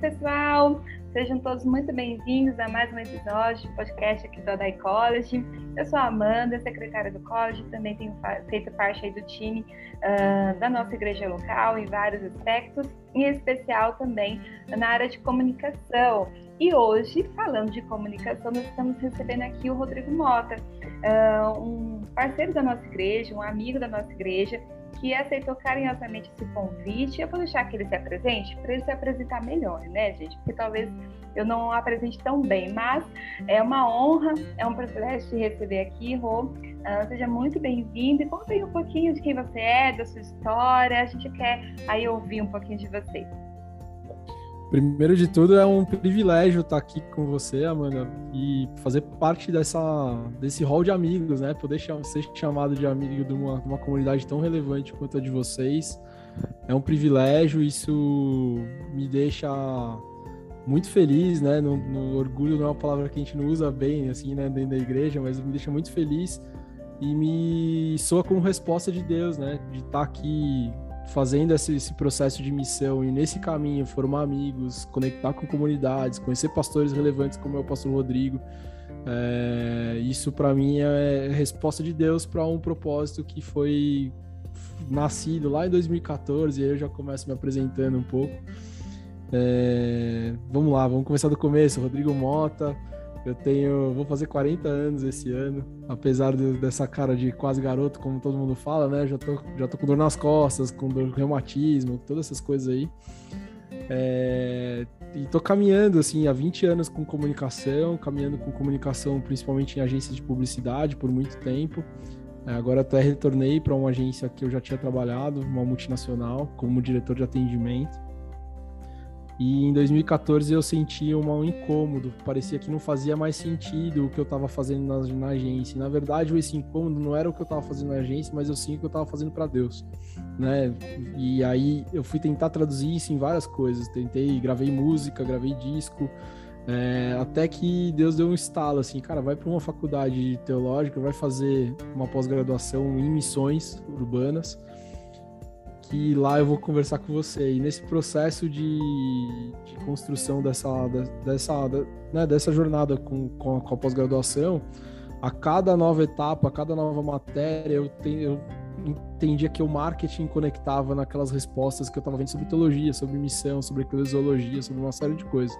pessoal! Sejam todos muito bem-vindos a mais um episódio do podcast aqui do Adai College. Eu sou a Amanda, secretária do college, também tenho feito parte aí do time uh, da nossa igreja local em vários aspectos, em especial também na área de comunicação. E hoje, falando de comunicação, nós estamos recebendo aqui o Rodrigo Mota, uh, um parceiro da nossa igreja, um amigo da nossa igreja, que aceitou carinhosamente esse convite. Eu vou deixar que ele se apresente para ele se apresentar melhor, né, gente? Porque talvez eu não apresente tão bem, mas é uma honra, é um privilégio te receber aqui, Rô. Uh, seja muito bem-vindo e conta aí um pouquinho de quem você é, da sua história. A gente quer aí ouvir um pouquinho de você. Primeiro de tudo, é um privilégio estar aqui com você, Amanda, e fazer parte dessa, desse hall de amigos, né? Poder ser chamado de amigo de uma, uma comunidade tão relevante quanto a de vocês. É um privilégio, isso me deixa muito feliz, né? No, no, orgulho não é uma palavra que a gente não usa bem, assim, né, dentro da igreja, mas me deixa muito feliz e me soa como resposta de Deus, né? De estar aqui fazendo esse, esse, processo de missão e nesse caminho formar amigos, conectar com comunidades, conhecer pastores relevantes como é o pastor Rodrigo. É, isso para mim é resposta de Deus para um propósito que foi nascido lá em 2014 e aí eu já começo me apresentando um pouco. É, vamos lá, vamos começar do começo. Rodrigo Mota, eu tenho, vou fazer 40 anos esse ano, apesar de, dessa cara de quase garoto, como todo mundo fala, né? Já tô, já tô com dor nas costas, com dor, reumatismo, todas essas coisas aí. É, e tô caminhando, assim, há 20 anos com comunicação, caminhando com comunicação principalmente em agências de publicidade por muito tempo. É, agora até retornei para uma agência que eu já tinha trabalhado, uma multinacional, como diretor de atendimento. E em 2014 eu senti um incômodo, parecia que não fazia mais sentido o que eu estava fazendo na, na, agência. Na verdade, esse incômodo não era o que eu estava fazendo na agência, mas eu sim o que eu estava fazendo para Deus, né? E aí eu fui tentar traduzir isso em várias coisas. Tentei, gravei música, gravei disco, é, até que Deus deu um estalo assim, cara, vai para uma faculdade teológica, vai fazer uma pós-graduação em missões urbanas que lá eu vou conversar com você. E nesse processo de, de construção dessa, dessa, né, dessa jornada com, com a, a pós-graduação, a cada nova etapa, a cada nova matéria, eu, eu entendia que o marketing conectava naquelas respostas que eu estava vendo sobre teologia, sobre missão, sobre eclesiologia, sobre uma série de coisas.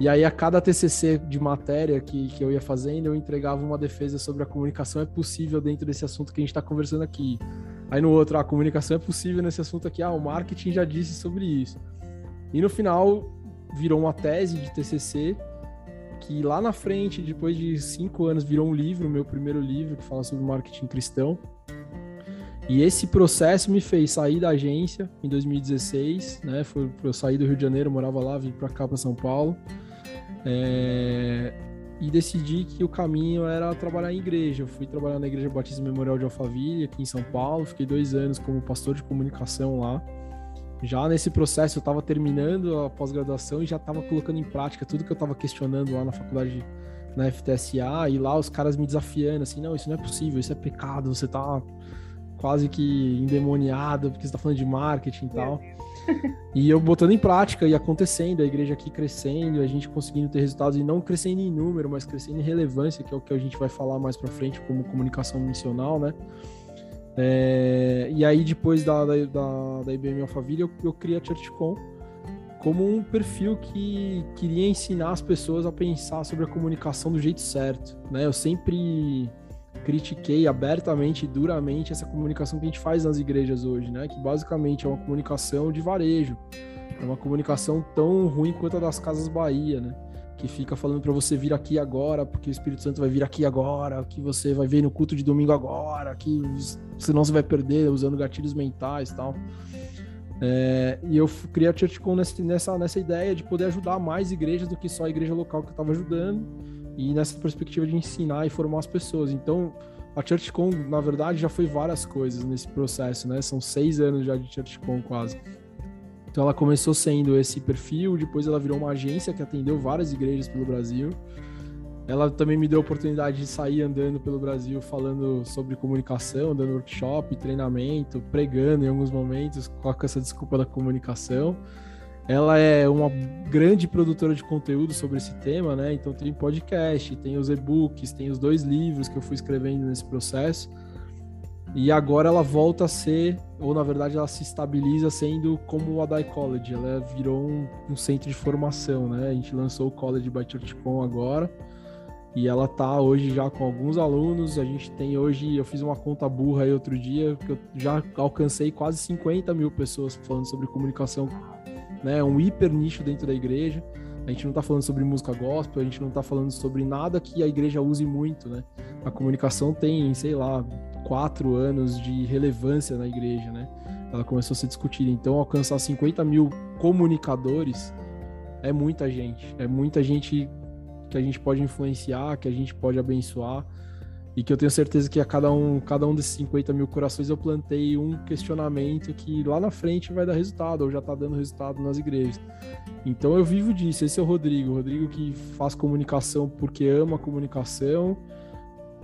E aí, a cada TCC de matéria que, que eu ia fazendo, eu entregava uma defesa sobre a comunicação é possível dentro desse assunto que a gente está conversando aqui. Aí no outro, a comunicação é possível nesse assunto aqui, ah, o marketing já disse sobre isso. E no final, virou uma tese de TCC, que lá na frente, depois de cinco anos, virou um livro, meu primeiro livro, que fala sobre marketing cristão. E esse processo me fez sair da agência em 2016, né? Foi eu sair do Rio de Janeiro, morava lá, vim para cá, para São Paulo. É e decidi que o caminho era trabalhar em igreja. Eu fui trabalhar na Igreja Batista Memorial de Alphaville, aqui em São Paulo. Fiquei dois anos como pastor de comunicação lá. Já nesse processo, eu estava terminando a pós-graduação e já estava colocando em prática tudo que eu estava questionando lá na faculdade, na FTSA. E lá os caras me desafiando, assim: não, isso não é possível, isso é pecado, você está quase que endemoniado porque você está falando de marketing e tal. E eu botando em prática e acontecendo, a igreja aqui crescendo, a gente conseguindo ter resultados e não crescendo em número, mas crescendo em relevância, que é o que a gente vai falar mais para frente como comunicação missional, né? É, e aí, depois da, da, da, da IBM Alphaville, eu, eu criei a ChurchCon como um perfil que queria ensinar as pessoas a pensar sobre a comunicação do jeito certo, né? Eu sempre critiquei abertamente e duramente essa comunicação que a gente faz nas igrejas hoje, né? Que basicamente é uma comunicação de varejo. É uma comunicação tão ruim quanto a das Casas Bahia, né? Que fica falando para você vir aqui agora, porque o Espírito Santo vai vir aqui agora, que você vai ver no culto de domingo agora, que senão você vai perder usando gatilhos mentais e tal. É, e eu criei a ChurchCon nessa, nessa ideia de poder ajudar mais igrejas do que só a igreja local que eu estava ajudando e nessa perspectiva de ensinar e formar as pessoas. Então, a ChurchCon, na verdade, já foi várias coisas nesse processo, né? São seis anos já de ChurchCon quase. Então, ela começou sendo esse perfil, depois ela virou uma agência que atendeu várias igrejas pelo Brasil. Ela também me deu a oportunidade de sair andando pelo Brasil falando sobre comunicação, dando workshop, treinamento, pregando em alguns momentos, com essa desculpa da comunicação. Ela é uma grande produtora de conteúdo sobre esse tema, né? Então tem podcast, tem os e-books, tem os dois livros que eu fui escrevendo nesse processo. E agora ela volta a ser, ou na verdade ela se estabiliza sendo como a Dai College. Ela virou um, um, centro de formação, né? A gente lançou o College by ChurchCon agora. E ela tá hoje já com alguns alunos. A gente tem hoje, eu fiz uma conta burra aí outro dia, que eu já alcancei quase 50 mil pessoas falando sobre comunicação né? É um hiper nicho dentro da igreja. A gente não está falando sobre música gospel, a gente não está falando sobre nada que a igreja use muito, né? A comunicação tem, sei lá, quatro anos de relevância na igreja, né? Ela começou a ser discutida. Então, alcançar 50 mil comunicadores é muita gente. É muita gente que a gente pode influenciar, que a gente pode abençoar e que eu tenho certeza que a cada um, cada um desses 50 mil corações eu plantei um questionamento que lá na frente vai dar resultado, ou já está dando resultado nas igrejas. Então eu vivo disso. Esse é o Rodrigo. O Rodrigo que faz comunicação porque ama a comunicação,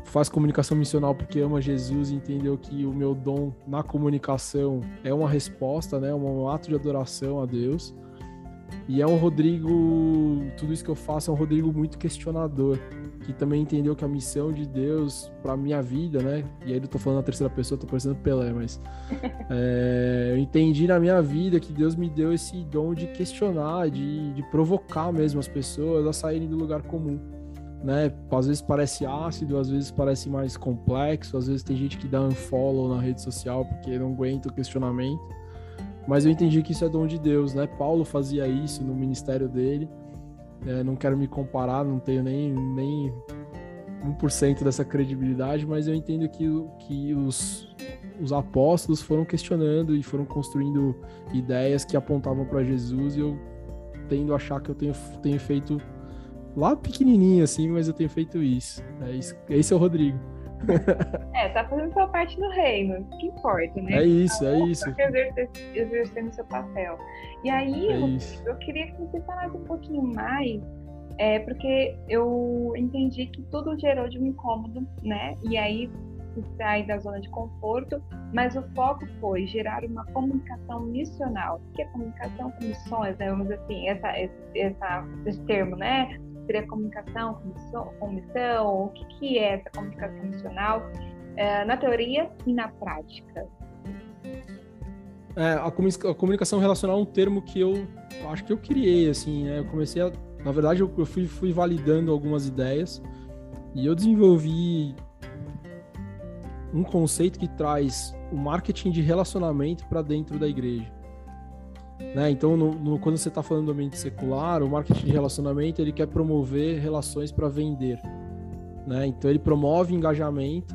faz comunicação missional porque ama Jesus e entendeu que o meu dom na comunicação é uma resposta, né? um ato de adoração a Deus. E é um Rodrigo, tudo isso que eu faço é um Rodrigo muito questionador que também entendeu que a missão de Deus para minha vida, né? E aí eu tô falando na terceira pessoa, tô parecendo Pelé, mas é, eu entendi na minha vida que Deus me deu esse dom de questionar, de, de provocar mesmo as pessoas a saírem do lugar comum, né? Às vezes parece ácido, às vezes parece mais complexo, às vezes tem gente que dá unfollow na rede social porque não aguenta o questionamento. Mas eu entendi que isso é dom de Deus, né? Paulo fazia isso no ministério dele é, não quero me comparar, não tenho nem, nem 1% dessa credibilidade, mas eu entendo que, que os, os apóstolos foram questionando e foram construindo ideias que apontavam para Jesus e eu tendo a achar que eu tenho, tenho feito lá pequenininho assim, mas eu tenho feito isso. É isso esse é o Rodrigo. é, tá fazendo sua parte no reino, que importa, né? É isso, é isso. exercendo seu papel. E aí, é eu, eu, queria que você falasse um pouquinho mais, é, porque eu entendi que tudo gerou de um incômodo, né? E aí sair da zona de conforto, mas o foco foi gerar uma comunicação missional. O que é comunicação com missões, né? Vamos assim, essa, esse, essa, esse termo, né? Seria comunicação com missão, com missão? O que, que é essa comunicação missional é, na teoria e na prática? É, a, comunicação relacional é um termo que eu acho que eu criei, assim, né? Eu comecei a, na verdade, eu, fui, fui validando algumas ideias e eu desenvolvi um conceito que traz o marketing de relacionamento para dentro da igreja. Né? Então, no, no, quando você está falando do ambiente secular, o marketing de relacionamento ele quer promover relações para vender. Né? Então, ele promove engajamento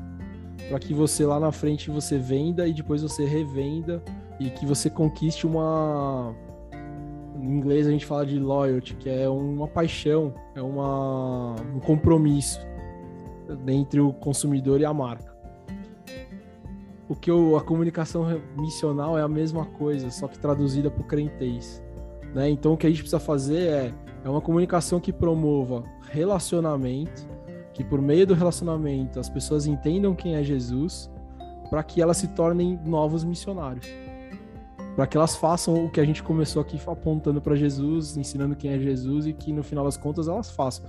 para que você lá na frente você venda e depois você revenda e que você conquiste uma. Em inglês a gente fala de loyalty, que é uma paixão, é uma, um compromisso entre o consumidor e a marca o que eu, a comunicação missional é a mesma coisa, só que traduzida para o crentez. Né? Então o que a gente precisa fazer é, é uma comunicação que promova relacionamento, que por meio do relacionamento as pessoas entendam quem é Jesus, para que elas se tornem novos missionários. Para que elas façam o que a gente começou aqui apontando para Jesus, ensinando quem é Jesus e que no final das contas elas façam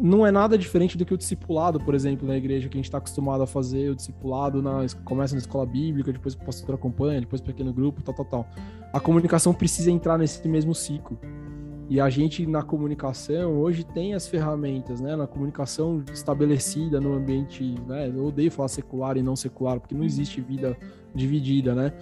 não é nada diferente do que o discipulado, por exemplo, na igreja, que a gente está acostumado a fazer, o discipulado na, começa na escola bíblica, depois o pastor acompanha, depois pequeno grupo, tal, tal, tal. A comunicação precisa entrar nesse mesmo ciclo. E a gente, na comunicação, hoje tem as ferramentas, né? Na comunicação estabelecida no ambiente, né? Eu odeio falar secular e não secular, porque não existe vida dividida, né?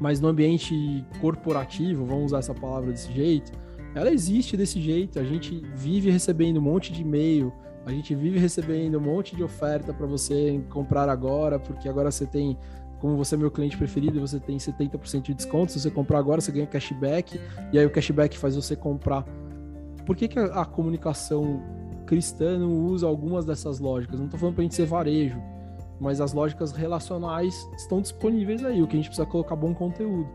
Mas no ambiente corporativo, vamos usar essa palavra desse jeito, ela existe desse jeito. A gente vive recebendo um monte de e-mail, a gente vive recebendo um monte de oferta para você comprar agora, porque agora você tem, como você é meu cliente preferido, você tem 70% de desconto. Se você comprar agora, você ganha cashback, e aí o cashback faz você comprar. Por que, que a, a comunicação cristã não usa algumas dessas lógicas? Não estou falando para a gente ser varejo, mas as lógicas relacionais estão disponíveis aí. O que a gente precisa é colocar bom conteúdo,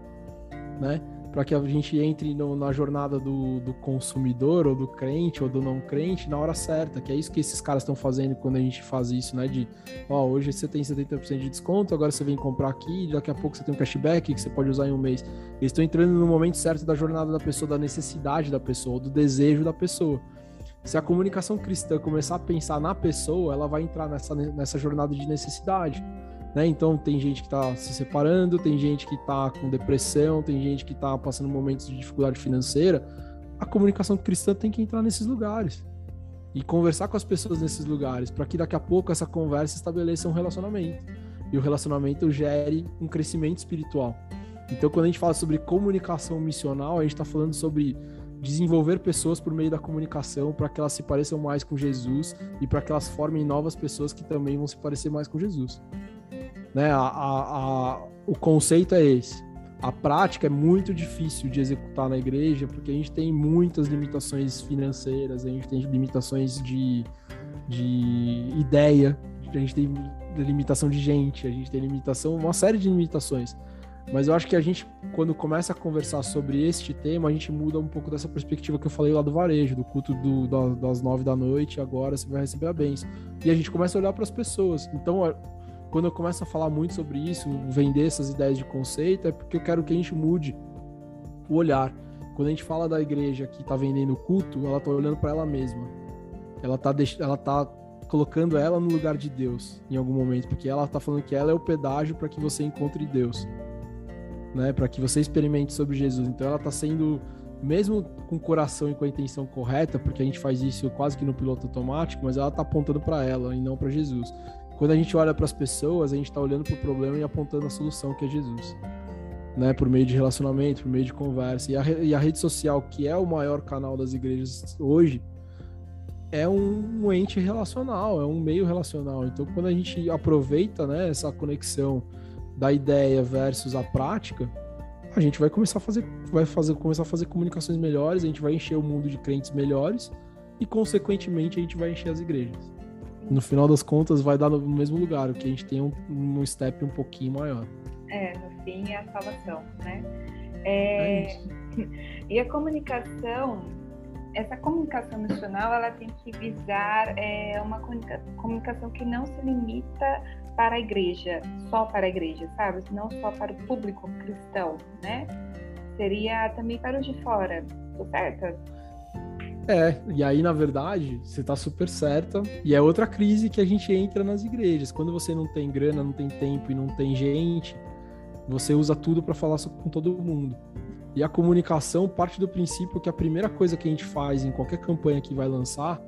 né? Para que a gente entre no, na jornada do, do, consumidor, ou do crente, ou do não crente, na hora certa, que é isso que esses caras estão fazendo quando a gente faz isso, né? De, ó, hoje você tem 70% de desconto, agora você vem comprar aqui, daqui a pouco você tem um cashback que você pode usar em um mês. Eles estão entrando no momento certo da jornada da pessoa, da necessidade da pessoa, do desejo da pessoa. Se a comunicação cristã começar a pensar na pessoa, ela vai entrar nessa, nessa jornada de necessidade. Né? Então tem gente que está se separando, tem gente que está com depressão, tem gente que está passando momentos de dificuldade financeira. A comunicação cristã tem que entrar nesses lugares e conversar com as pessoas nesses lugares, para que daqui a pouco essa conversa estabeleça um relacionamento e o relacionamento gere um crescimento espiritual. Então, quando a gente fala sobre comunicação missional, a gente está falando sobre desenvolver pessoas por meio da comunicação para que elas se pareçam mais com Jesus e para que elas formem novas pessoas que também vão se parecer mais com Jesus. Né? A, a, a, o conceito é esse. A prática é muito difícil de executar na igreja porque a gente tem muitas limitações financeiras, a gente tem limitações de, de ideia, a gente tem limitação de gente, a gente tem limitação, uma série de limitações. Mas eu acho que a gente, quando começa a conversar sobre este tema, a gente muda um pouco dessa perspectiva que eu falei lá do varejo, do culto do, das nove da noite, agora você vai receber a bênção. E a gente começa a olhar para as pessoas. Então, quando eu começo a falar muito sobre isso, vender essas ideias de conceito, é porque eu quero que a gente mude o olhar. Quando a gente fala da igreja que está vendendo culto, ela está olhando para ela mesma. Ela está ela tá colocando ela no lugar de Deus em algum momento, porque ela está falando que ela é o pedágio para que você encontre Deus, né? Para que você experimente sobre Jesus. Então ela está sendo mesmo com o coração e com a intenção correta, porque a gente faz isso quase que no piloto automático, mas ela está apontando para ela e não para Jesus. Quando a gente olha para as pessoas, a gente está olhando para o problema e apontando a solução que é Jesus. Né, por meio de relacionamento, por meio de conversa. E a, e a rede social, que é o maior canal das igrejas hoje, é um, um, ente relacional, é um meio relacional. Então, quando a gente aproveita né, essa conexão da ideia versus a prática, a gente vai começar a fazer, vai fazer, começar a fazer comunicações melhores, a gente vai encher o mundo de crentes melhores e, consequentemente, a gente vai encher as igrejas no final das contas vai dar no mesmo lugar, o que a gente tem um, um step um pouquinho maior. É, no fim é a salvação, né? É, é e a comunicação, essa comunicação missional, ela tem que visar é, uma comunicação que não se limita para a igreja, só para a igreja, sabe? Não só para o público cristão, né? Seria também para os de fora, tô certa? É, e aí, na verdade, você tá super certa. E é outra crise que a gente entra nas igrejas. Quando você não tem grana, não tem tempo e não tem gente, você usa tudo para falar com todo mundo. E a comunicação parte do princípio que a primeira coisa que a gente faz em qualquer campanha que vai lançar,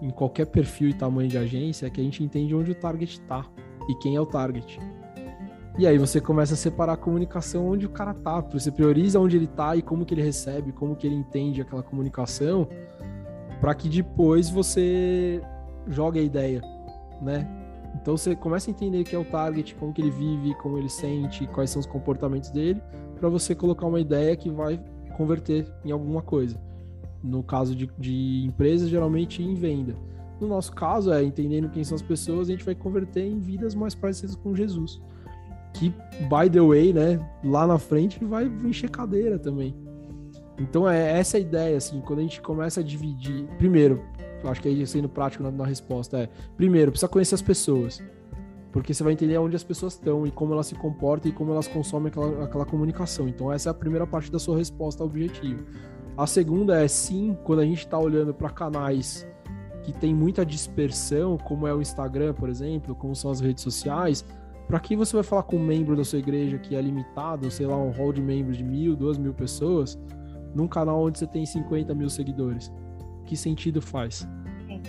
em qualquer perfil e tamanho de agência, é que a gente entende onde o target tá e quem é o target. E aí você começa a separar a comunicação onde o cara tá. Você prioriza onde ele tá e como que ele recebe, como que ele entende aquela comunicação, para que depois você jogue a ideia, né? Então você começa a entender que é o target, como que ele vive, como ele sente, quais são os comportamentos dele, para você colocar uma ideia que vai converter em alguma coisa. No caso de, de empresas, geralmente em venda. No nosso caso, é entendendo quem são as pessoas, a gente vai converter em vidas mais parecidas com Jesus que, by the way, né, lá na frente vai encher cadeira também. Então é essa a ideia, assim, quando a gente começa a dividir. Primeiro, acho que aí sendo prático na, na resposta é: primeiro, precisa conhecer as pessoas. Porque você vai entender onde as pessoas estão e como elas se comportam e como elas consomem aquela, aquela comunicação. Então, essa é a primeira parte da sua resposta ao objetivo. A segunda é sim, quando a gente está olhando para canais que tem muita dispersão, como é o Instagram, por exemplo, como são as redes sociais, para que você vai falar com um membro da sua igreja que é limitado, sei lá, um hall de membros de mil, duas mil pessoas, num canal onde você tem 50 mil seguidores? Que sentido faz?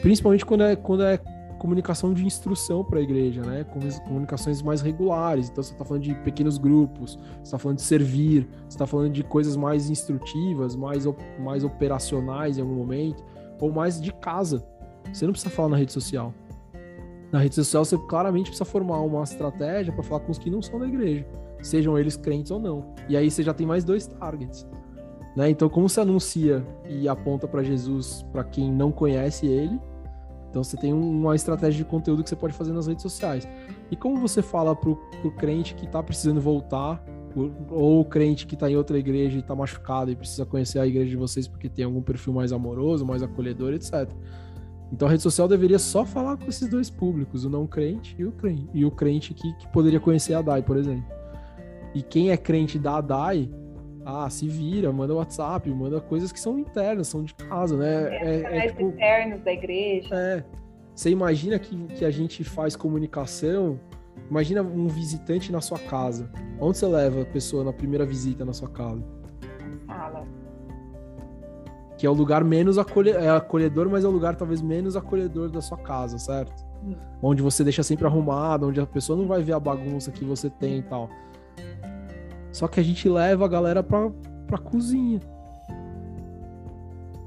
Principalmente quando é, quando é comunicação de instrução para a igreja, né? Comunicações mais regulares. Então você está falando de pequenos grupos, você está falando de servir, você está falando de coisas mais instrutivas, mais, mais operacionais em algum momento, ou mais de casa. Você não precisa falar na rede social. Na rede social, você claramente precisa formar uma estratégia para falar com os que não são da igreja, sejam eles crentes ou não. E aí você já tem mais dois targets. Né? Então, como você anuncia e aponta para Jesus para quem não conhece ele, então você tem uma estratégia de conteúdo que você pode fazer nas redes sociais. E como você fala para o crente que está precisando voltar ou o crente que está em outra igreja e está machucado e precisa conhecer a igreja de vocês porque tem algum perfil mais amoroso, mais acolhedor, etc. Então a rede social deveria só falar com esses dois públicos, o não crente e o crente, e o crente que, que poderia conhecer a DAI, por exemplo. E quem é crente da DAI, ah, se vira, manda WhatsApp, manda coisas que são internas, são de casa, né? É, é, é tipo, internos da igreja. É. Você imagina que, que a gente faz comunicação Imagina um visitante na sua casa. Onde você leva a pessoa na primeira visita na sua casa? Sala. Que é o lugar menos acolhe... é acolhedor, mas é o lugar talvez menos acolhedor da sua casa, certo? Hum. Onde você deixa sempre arrumado, onde a pessoa não vai ver a bagunça que você tem e tal. Só que a gente leva a galera pra, pra cozinha.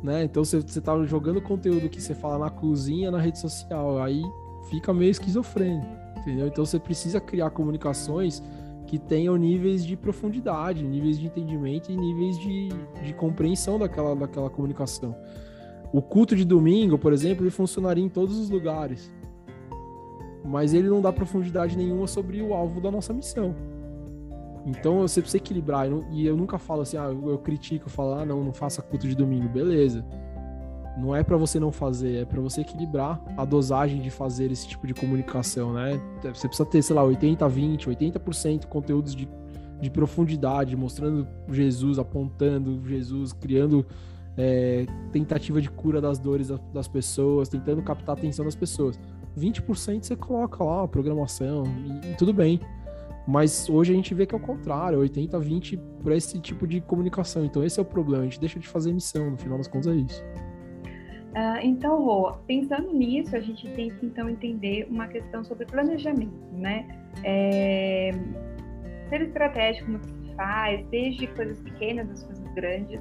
Né? Então você, você tá jogando conteúdo que você fala na cozinha, na rede social. Aí fica meio esquizofrênico entendeu? Então você precisa criar comunicações que tenham níveis de profundidade, níveis de entendimento e níveis de, de compreensão daquela, daquela comunicação. O culto de domingo, por exemplo, ele funcionaria em todos os lugares, mas ele não dá profundidade nenhuma sobre o alvo da nossa missão. Então você precisa equilibrar. E eu nunca falo assim, ah, eu critico, falo, ah, não, não faça culto de domingo. Beleza. Não é para você não fazer, é para você equilibrar a dosagem de fazer esse tipo de comunicação, né? Você precisa ter, sei lá, 80, 20, 80% conteúdos de, de profundidade, mostrando Jesus, apontando Jesus, criando é, tentativa de cura das dores das pessoas, tentando captar a atenção das pessoas. 20% você coloca lá a programação e, e tudo bem. Mas hoje a gente vê que é o contrário, 80, 20 para esse tipo de comunicação. Então esse é o problema, a gente deixa de fazer missão, no final das contas é isso. Uh, então, Rô, pensando nisso, a gente tem que então entender uma questão sobre planejamento, né? É, ser estratégico no que se faz, desde coisas pequenas às coisas grandes.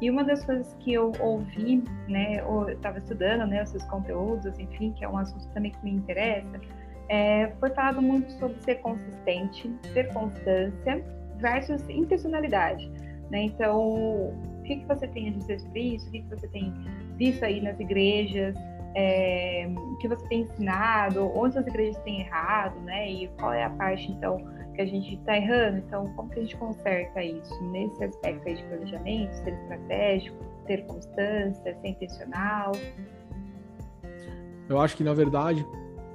E uma das coisas que eu ouvi, né, eu estava estudando, né, os seus conteúdos, enfim, que é um assunto também que me interessa, é, foi falado muito sobre ser consistente, ter constância versus intencionalidade, né? Então, que, que você tem a dizer sobre isso? O que, que você tem visto aí nas igrejas, é, que você tem ensinado, onde as igrejas têm errado, né? E qual é a parte, então, que a gente está errando? Então, como que a gente conserta isso nesse aspecto aí de planejamento, ser estratégico, ter constância, ser intencional? Eu acho que, na verdade,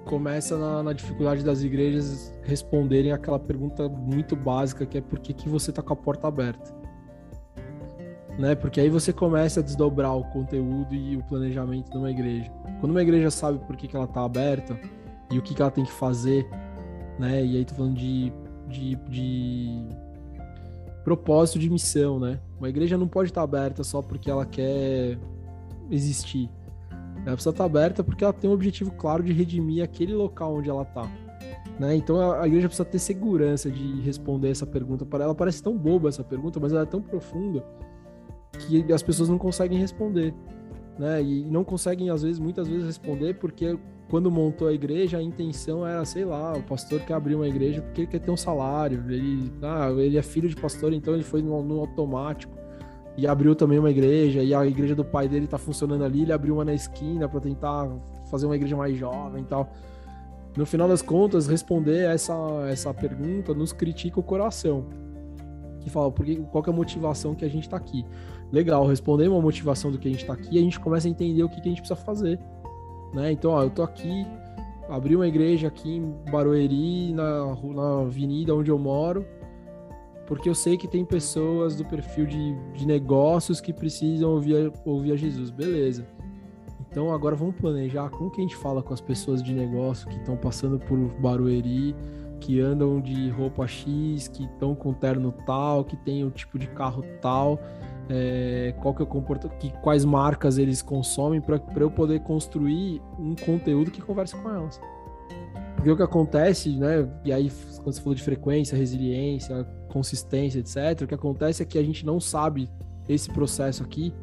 começa na, na, dificuldade das igrejas responderem aquela pergunta muito básica que é por que, que você está com a porta aberta né? Porque aí você começa a desdobrar o conteúdo e o planejamento de uma igreja. Quando uma igreja sabe por que, que ela está aberta e o que, que ela tem que fazer, né? E aí tô falando de, de, de propósito de missão, né? Uma igreja não pode estar tá aberta só porque ela quer existir. Ela precisa estar tá aberta porque ela tem um objetivo claro de redimir aquele local onde ela está. Né? Então a, igreja precisa ter segurança de responder essa pergunta para ela. Parece tão boba essa pergunta, mas ela é tão profunda que as pessoas não conseguem responder, né? E não conseguem às vezes, muitas vezes responder porque quando montou a igreja a intenção era, sei lá, o pastor quer abrir uma igreja porque ele quer ter um salário, ele, ah, ele é filho de pastor, então ele foi no, no automático e abriu também uma igreja e a igreja do pai dele tá funcionando ali, ele abriu uma na esquina para tentar fazer uma igreja mais jovem e tal. No final das contas, responder essa essa pergunta nos critica o coração. Que fala, porque, qual que é a motivação que a gente está aqui? legal, responder uma motivação do que a gente está aqui, e a gente começa a entender o que, que a gente precisa fazer. Né? Então, ó, eu tô aqui, abri uma igreja aqui em Barueri, na, na avenida onde eu moro, porque eu sei que tem pessoas do perfil de, de negócios que precisam ouvir, ouvir a Jesus. Beleza. Então agora vamos planejar como que a gente fala com as pessoas de negócio que estão passando por Barueri, que andam de roupa X, que estão com terno tal, que tem o tipo de carro tal é, qual que é o comportamento, que, quais marcas eles consomem para eu poder construir um conteúdo que converse com elas. Porque o que acontece, né? E aí, quando você falou de frequência, resiliência, consistência, etc., o que acontece é que a gente não sabe esse processo aqui,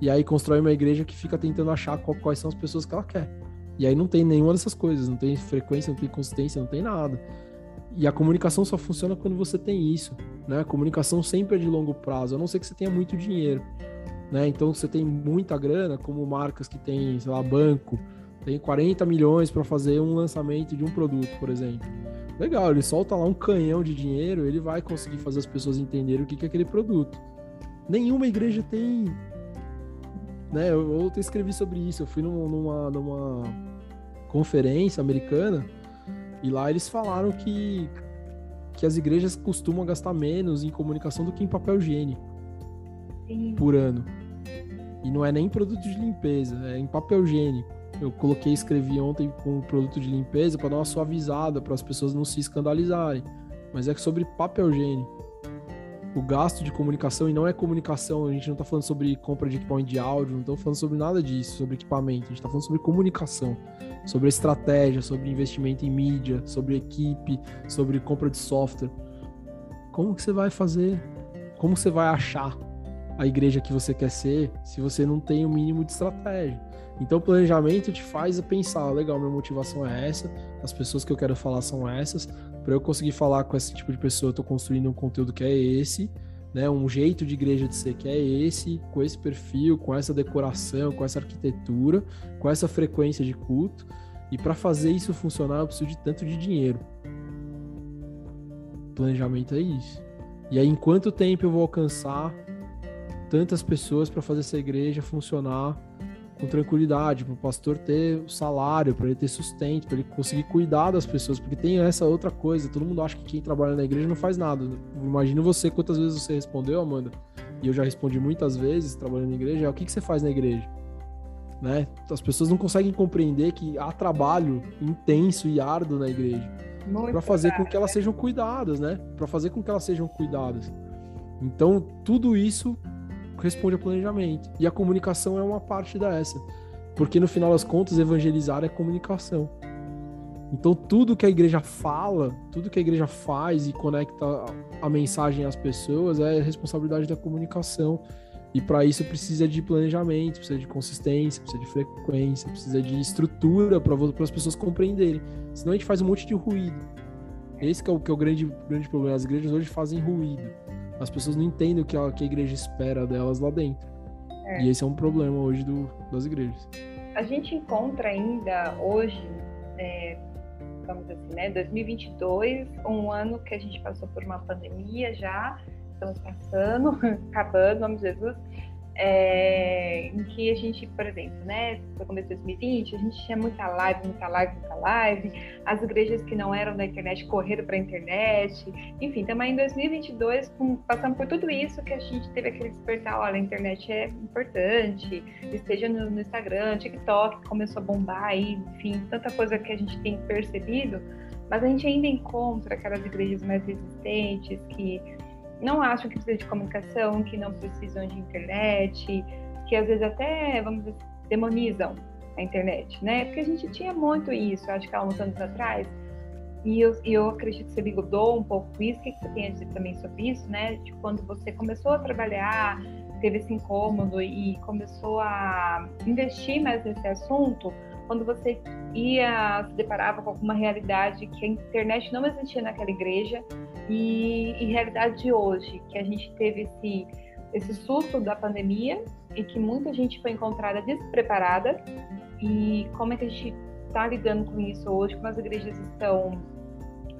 e aí constrói uma igreja que fica tentando achar qual, quais são as pessoas que ela quer. E aí não tem nenhuma dessas coisas, não tem frequência, não tem consistência, não tem nada. E a comunicação só funciona quando você tem isso, né? A comunicação sempre é de longo prazo, a não ser que você tenha muito dinheiro, né? Então você tem muita grana, como marcas que tem, sei lá, banco, tem 40 milhões para fazer um lançamento de um produto, por exemplo. Legal, ele solta lá um canhão de dinheiro, ele vai conseguir fazer as pessoas entenderem o que é aquele produto. Nenhuma igreja tem. Né, eu, eu escrevi sobre isso. Eu fui numa, numa conferência americana e lá eles falaram que, que as igrejas costumam gastar menos em comunicação do que em papel higiênico Sim. por ano. E não é nem produto de limpeza, é em papel higiênico. Eu coloquei, escrevi ontem com um produto de limpeza para dar uma suavizada, para as pessoas não se escandalizarem. Mas é sobre papel higiênico. O gasto de comunicação, e não é comunicação, a gente não está falando sobre compra de equipamento de áudio, não estamos falando sobre nada disso, sobre equipamento, a gente está falando sobre comunicação, sobre estratégia, sobre investimento em mídia, sobre equipe, sobre compra de software. Como que você vai fazer? Como você vai achar a igreja que você quer ser se você não tem o mínimo de estratégia? Então, o planejamento te faz pensar, legal, minha motivação é essa, as pessoas que eu quero falar são essas. Para eu conseguir falar com esse tipo de pessoa, eu estou construindo um conteúdo que é esse, né? Um jeito de igreja de ser que é esse, com esse perfil, com essa decoração, com essa arquitetura, com essa frequência de culto. E para fazer isso funcionar, eu preciso de tanto de dinheiro. Planejamento é isso. E aí, em quanto tempo eu vou alcançar tantas pessoas para fazer essa igreja funcionar com tranquilidade, para o pastor ter salário, para ele ter sustento, para ele conseguir cuidar das pessoas, porque tem essa outra coisa. Todo mundo acha que quem trabalha na igreja não faz nada. Imagina você quantas vezes você respondeu, Amanda, e eu já respondi muitas vezes trabalhando na igreja. É o que, que você faz na igreja? Né? As pessoas não conseguem compreender que há trabalho intenso e árduo na igreja para fazer com que elas sejam cuidadas, né? Para fazer com que elas sejam cuidadas. Então, tudo isso responde ao planejamento. E a comunicação é uma parte dessa. Porque no final das contas, evangelizar é comunicação. Então, tudo que a igreja fala, tudo que a igreja faz e conecta a mensagem às pessoas é responsabilidade da comunicação. E para isso precisa de planejamento, precisa de consistência, precisa de frequência, precisa de estrutura para as pessoas compreenderem. Senão a gente faz um monte de ruído. Esse é o, que é o grande, grande problema. As igrejas hoje fazem ruído. As pessoas não entendem o que a, que a igreja espera delas lá dentro. É. E esse é um problema hoje do, das igrejas. A gente encontra ainda hoje, é, vamos assim, né, 2022, um ano que a gente passou por uma pandemia já, estamos passando, acabando, vamos Jesus, é, em que a gente, por exemplo, né, no começo de 2020, a gente tinha muita live, muita live, muita live, as igrejas que não eram da internet correram para a internet, enfim, também em 2022, com, passando por tudo isso, que a gente teve aquele despertar, olha, a internet é importante, esteja no, no Instagram, TikTok começou a bombar aí, enfim, tanta coisa que a gente tem percebido, mas a gente ainda encontra aquelas igrejas mais resistentes que não acham que precisa de comunicação, que não precisam de internet, que às vezes até, vamos dizer, demonizam a internet, né? Porque a gente tinha muito isso, acho que há uns anos atrás, e eu, eu acredito que você ligou um pouco isso. O que você tem a dizer também sobre isso, né? De quando você começou a trabalhar, teve esse incômodo e começou a investir mais nesse assunto, quando você ia se deparava com alguma realidade que a internet não existia naquela igreja e, e realidade de hoje, que a gente teve esse, esse susto da pandemia e que muita gente foi encontrada despreparada e como é que a gente está lidando com isso hoje, como as igrejas estão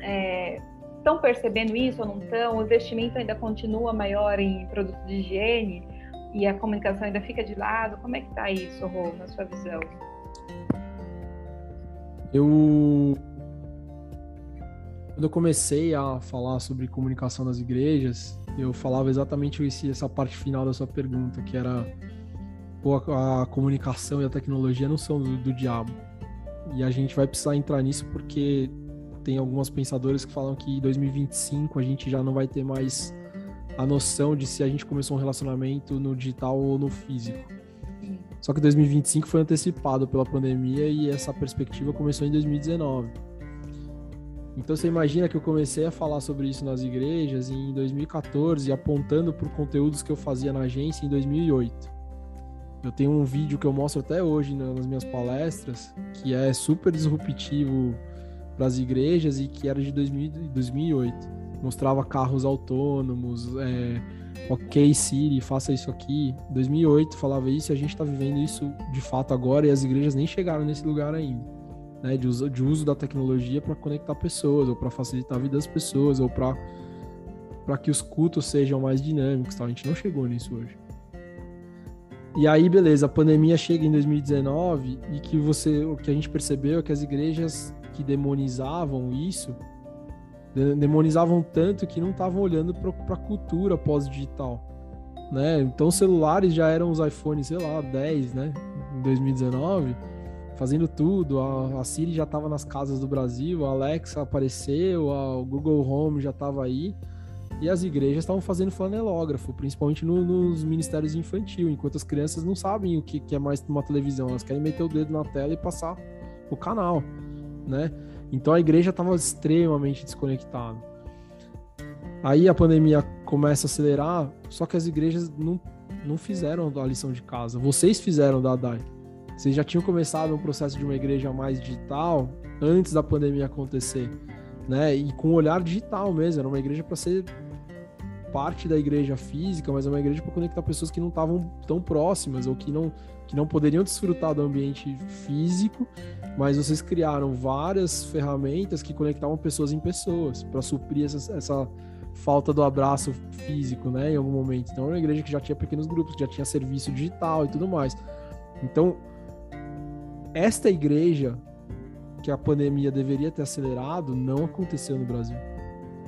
é, estão percebendo isso ou não estão? O investimento ainda continua maior em produtos de higiene e a comunicação ainda fica de lado? Como é que está isso, Rô, na sua visão? Eu quando eu comecei a falar sobre comunicação nas igrejas, eu falava exatamente esse, essa parte final da sua pergunta, que era pô, a, a comunicação e a tecnologia não são do, do diabo. E a gente vai precisar entrar nisso porque tem algumas pensadoras que falam que em 2025 a gente já não vai ter mais a noção de se a gente começou um relacionamento no digital ou no físico. Só que 2025 foi antecipado pela pandemia e essa perspectiva começou em 2019. Então você imagina que eu comecei a falar sobre isso nas igrejas em 2014, apontando para conteúdos que eu fazia na agência em 2008. Eu tenho um vídeo que eu mostro até hoje nas minhas palestras, que é super disruptivo para as igrejas e que era de 2000, 2008. Mostrava carros autônomos, é, ok, Siri, faça isso aqui. 2008 falava isso e a gente está vivendo isso de fato agora e as igrejas nem chegaram nesse lugar ainda. né, de, uso, de uso da tecnologia para conectar pessoas, ou para facilitar a vida das pessoas, ou para que os cultos sejam mais dinâmicos. A gente não chegou nisso hoje. E aí, beleza, a pandemia chega em 2019 e que você, o que a gente percebeu é que as igrejas que demonizavam isso, demonizavam tanto que não estavam olhando para a cultura pós-digital, né? Então, celulares já eram os iPhones, sei lá, 10, né? Em 2019, fazendo tudo. A, a Siri já estava nas casas do Brasil, a Alexa apareceu, a, o Google Home já estava aí. E as igrejas estavam fazendo flanelógrafo, principalmente no, nos ministérios infantil, enquanto as crianças não sabem o que, que é mais uma televisão, elas querem meter o dedo na tela e passar o canal, né? Então a igreja estava extremamente desconectada. Aí a pandemia começa a acelerar, só que as igrejas não, não fizeram a lição de casa. Vocês fizeram da DAI. Vocês já tinham começado um processo de uma igreja mais digital antes da pandemia acontecer, né? E com um olhar digital mesmo. Era uma igreja para ser parte da igreja física, mas é uma igreja para conectar pessoas que não estavam tão próximas ou que não, que não poderiam desfrutar do ambiente físico, mas vocês criaram várias ferramentas que conectavam pessoas em pessoas para suprir essa, essa falta do abraço físico, né, em algum momento. Então, é uma igreja que já tinha pequenos grupos, já tinha serviço digital e tudo mais. Então, esta igreja que a pandemia deveria ter acelerado não aconteceu no Brasil.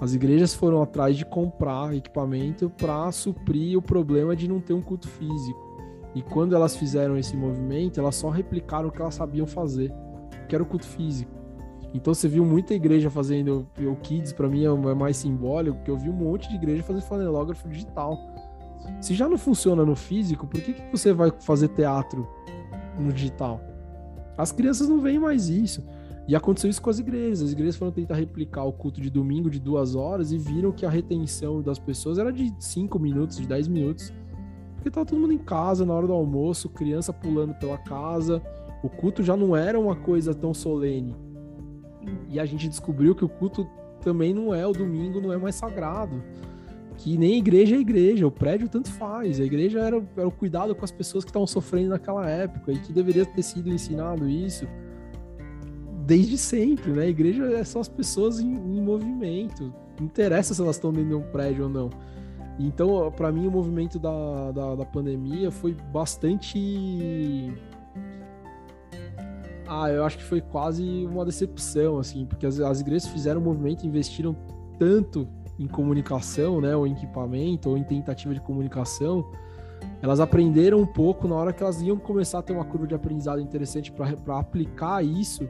As igrejas foram atrás de comprar equipamento para suprir o problema de não ter um culto físico. E quando elas fizeram esse movimento, elas só replicaram o que elas sabiam fazer, que era o culto físico. Então você viu muita igreja fazendo o Kids, para mim é, é mais simbólico, porque eu vi um monte de igreja fazer flanelógrafo digital. Se já não funciona no físico, por que, que você vai fazer teatro no digital? As crianças não veem mais isso. E aconteceu isso com as igrejas. As igrejas foram tentar replicar o culto de domingo de duas horas e viram que a retenção das pessoas era de cinco minutos, de dez minutos. Porque tava todo mundo em casa na hora do almoço, criança pulando pela casa. O culto já não era uma coisa tão solene. E a gente descobriu que o culto também não é, o domingo não é mais sagrado. Que nem igreja é igreja, o prédio tanto faz. A igreja era, era o cuidado com as pessoas que estavam sofrendo naquela época e que deveria ter sido ensinado isso desde sempre, né? A igreja é só as pessoas em, em movimento. Não interessa se elas estão dentro de um prédio ou não. Então, para mim, o movimento da, da, da, pandemia foi bastante. Ah, eu acho que foi quase uma decepção, assim, porque as, as igrejas fizeram um movimento, investiram tanto em comunicação, né, ou em equipamento, ou em tentativa de comunicação, elas aprenderam um pouco na hora que elas iam começar a ter uma curva de aprendizado interessante para aplicar isso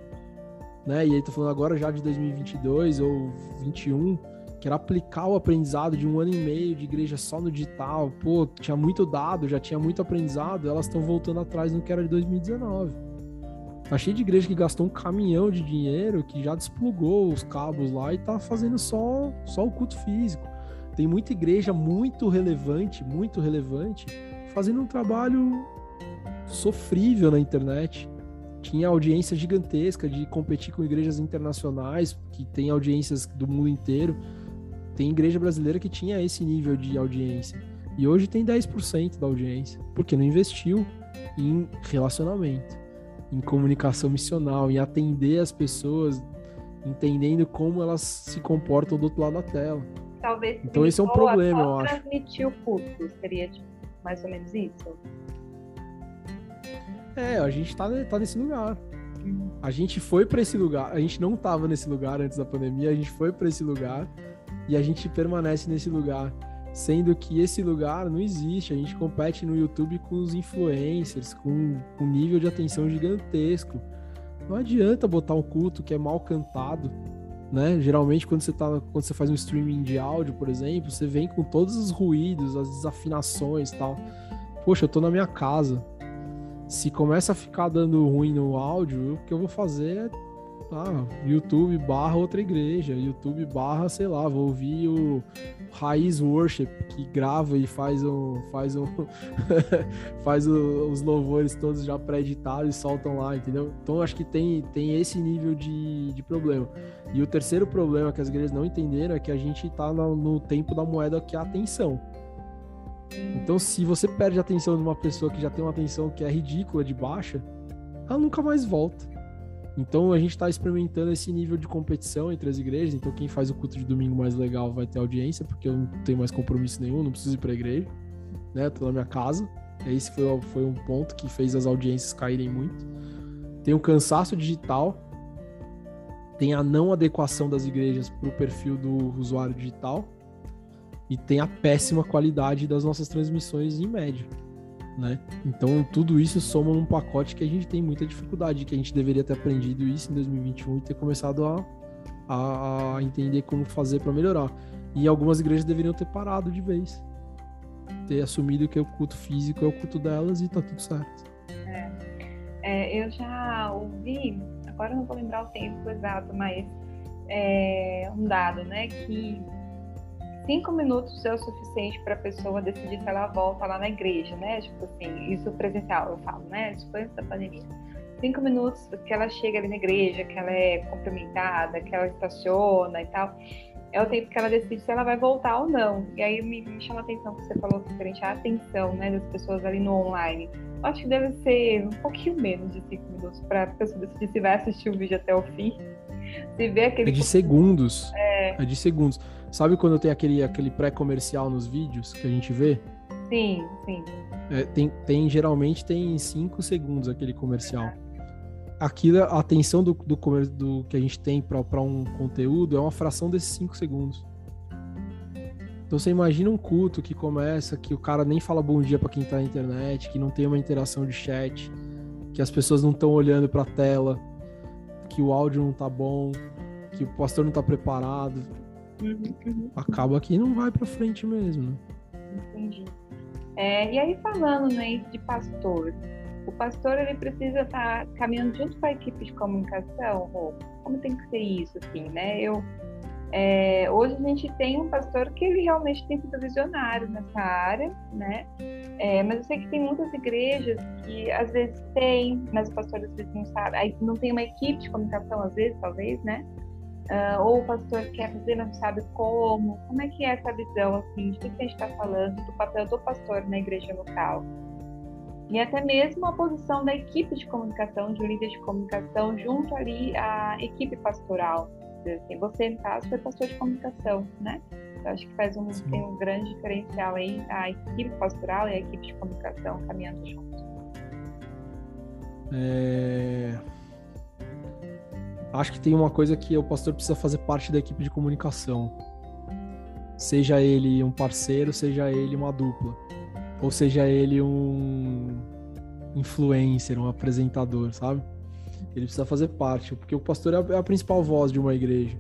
né? E aí tô falando agora já de 2022 ou 21, que era aplicar o aprendizado de um ano e meio de igreja só no digital. Pô, tinha muito dado, já tinha muito aprendizado, elas estão voltando atrás no que era de 2019. Tá cheio de igreja que gastou um caminhão de dinheiro, que já desplugou os cabos lá e tá fazendo só, só o culto físico. Tem muita igreja muito relevante, muito relevante, fazendo um trabalho sofrível na internet tinha audiência gigantesca de competir com igrejas internacionais, que tem audiências do mundo inteiro. Tem igreja brasileira que tinha esse nível de audiência. E hoje tem 10% da audiência, porque não investiu em relacionamento, em comunicação missional, em atender as pessoas, entendendo como elas se comportam do outro lado da tela. Talvez então esse é um problema, eu acho. Transmitir o culto, seria tipo, mais ou menos isso? É, a gente tá, tá nesse lugar. A gente foi para esse lugar, a gente não tava nesse lugar antes da pandemia, a gente foi para esse lugar e a gente permanece nesse lugar. Sendo que esse lugar não existe, a gente compete no YouTube com os influencers, com um nível de atenção gigantesco. Não adianta botar um culto que é mal cantado, né? Geralmente quando você tá, quando você faz um streaming de áudio, por exemplo, você vem com todos os ruídos, as desafinações, tal. Poxa, eu tô na minha casa, se começa a ficar dando ruim no áudio, o que eu vou fazer é ah, YouTube barra outra igreja, YouTube barra, sei lá, vou ouvir o Raiz Worship, que grava e faz um, faz um, faz o, os louvores todos já pré-editados e soltam lá, entendeu? Então acho que tem, tem esse nível de, de problema. E o terceiro problema que as igrejas não entenderam é que a gente tá no, no tempo da moeda que é a atenção. Então, se você perde a atenção de uma pessoa que já tem uma atenção que é ridícula de baixa, ela nunca mais volta. Então a gente está experimentando esse nível de competição entre as igrejas. Então quem faz o culto de domingo mais legal vai ter audiência, porque eu não tenho mais compromisso nenhum, não preciso ir para a igreja, né? Tô na minha casa. Esse foi, foi um ponto que fez as audiências caírem muito. Tem o cansaço digital, tem a não adequação das igrejas para o perfil do usuário digital e tem a péssima qualidade das nossas transmissões em média né? Então tudo isso soma num pacote que a gente tem muita dificuldade, que a gente deveria ter aprendido isso em 2021 e ter começado a, a, entender como fazer para melhorar. E algumas igrejas deveriam ter parado de vez, ter assumido que o culto físico é o culto delas e tá tudo certo. É. É, eu já ouvi, agora não vou lembrar o tempo exato, mas é, um dado, né, que cinco minutos é o suficiente para a pessoa decidir se ela volta lá na igreja, né? Tipo assim, isso presencial, eu falo, né? Isso foi antes da pandemia. Cinco minutos que ela chega ali na igreja, que ela é cumprimentada, que ela estaciona e tal, é o tempo que ela decide se ela vai voltar ou não. E aí me, me chama a atenção que você falou referente à atenção, né, das pessoas ali no online. Eu acho que deve ser um pouquinho menos de cinco minutos para a pessoa decidir se vai assistir o vídeo até o fim. Se vê aquele. É de segundos. É. é de segundos. Sabe quando tem aquele, aquele pré-comercial nos vídeos que a gente vê? Sim, sim. É, tem, tem, geralmente tem 5 segundos aquele comercial. Aquilo, a atenção do, do, do que a gente tem para um conteúdo é uma fração desses 5 segundos. Então você imagina um culto que começa, que o cara nem fala bom dia para quem tá na internet, que não tem uma interação de chat, que as pessoas não estão olhando para a tela, que o áudio não tá bom, que o pastor não tá preparado. Uhum, uhum. Acaba que não vai para frente mesmo. Né? Entendi. É, e aí falando né, de pastor, o pastor ele precisa estar tá caminhando junto com a equipe de comunicação, como tem que ser isso, assim, né? Eu é, hoje a gente tem um pastor que ele realmente tem sido visionário nessa área, né? É, mas eu sei que tem muitas igrejas que às vezes tem, mas o pastor às vezes não sabe, não tem uma equipe de comunicação às vezes, talvez, né? Uh, ou o pastor quer fazer, não sabe como. Como é que é essa visão, assim, de que a gente está falando, do papel do pastor na igreja local? E até mesmo a posição da equipe de comunicação, de um líder de comunicação, junto ali à equipe pastoral. Assim, você, no caso, foi pastor de comunicação, né? Eu acho que faz um, tem um grande diferencial aí, a equipe pastoral e a equipe de comunicação caminhando juntos. É acho que tem uma coisa que o pastor precisa fazer parte da equipe de comunicação. Seja ele um parceiro, seja ele uma dupla. Ou seja ele um influencer, um apresentador, sabe? Ele precisa fazer parte, porque o pastor é a, é principal voz de uma igreja.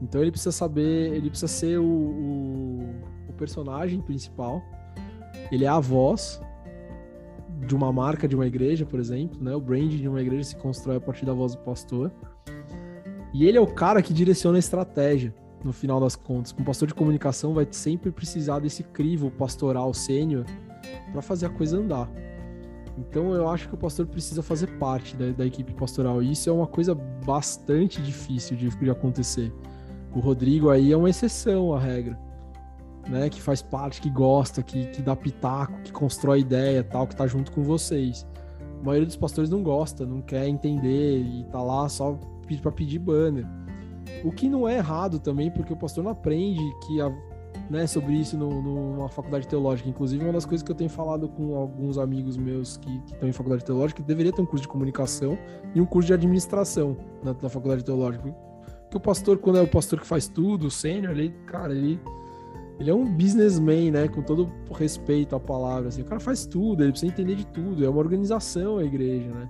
Então ele precisa saber, ele precisa ser o, o, o personagem principal. Ele é a voz de uma marca de uma igreja, por exemplo, né? O brand de uma igreja se constrói a partir da voz do pastor. E ele é o cara que direciona a estratégia, no final das contas. Um pastor de comunicação vai sempre precisar desse crivo pastoral sênior para fazer a coisa andar. Então eu acho que o pastor precisa fazer parte da, da equipe pastoral. E isso é uma coisa bastante difícil de, de acontecer. O Rodrigo aí é uma exceção à regra. Né, que faz parte, que gosta, que, que dá pitaco, que constrói ideia, tal, que tá junto com vocês. A maioria dos pastores não gosta, não quer entender e tá lá só para pedir banner. O que não é errado também, porque o pastor não aprende que a, né, sobre isso no, numa faculdade teológica. Inclusive, uma das coisas que eu tenho falado com alguns amigos meus que, que estão em faculdade teológica, que deveria ter um curso de comunicação e um curso de administração na, na faculdade teológica. Porque o pastor, quando é o pastor que faz tudo, o sênior, ele, cara, ele, ele é um businessman, né? Com todo respeito à palavra. Assim, o cara faz tudo, ele precisa entender de tudo. É uma organização a igreja, né?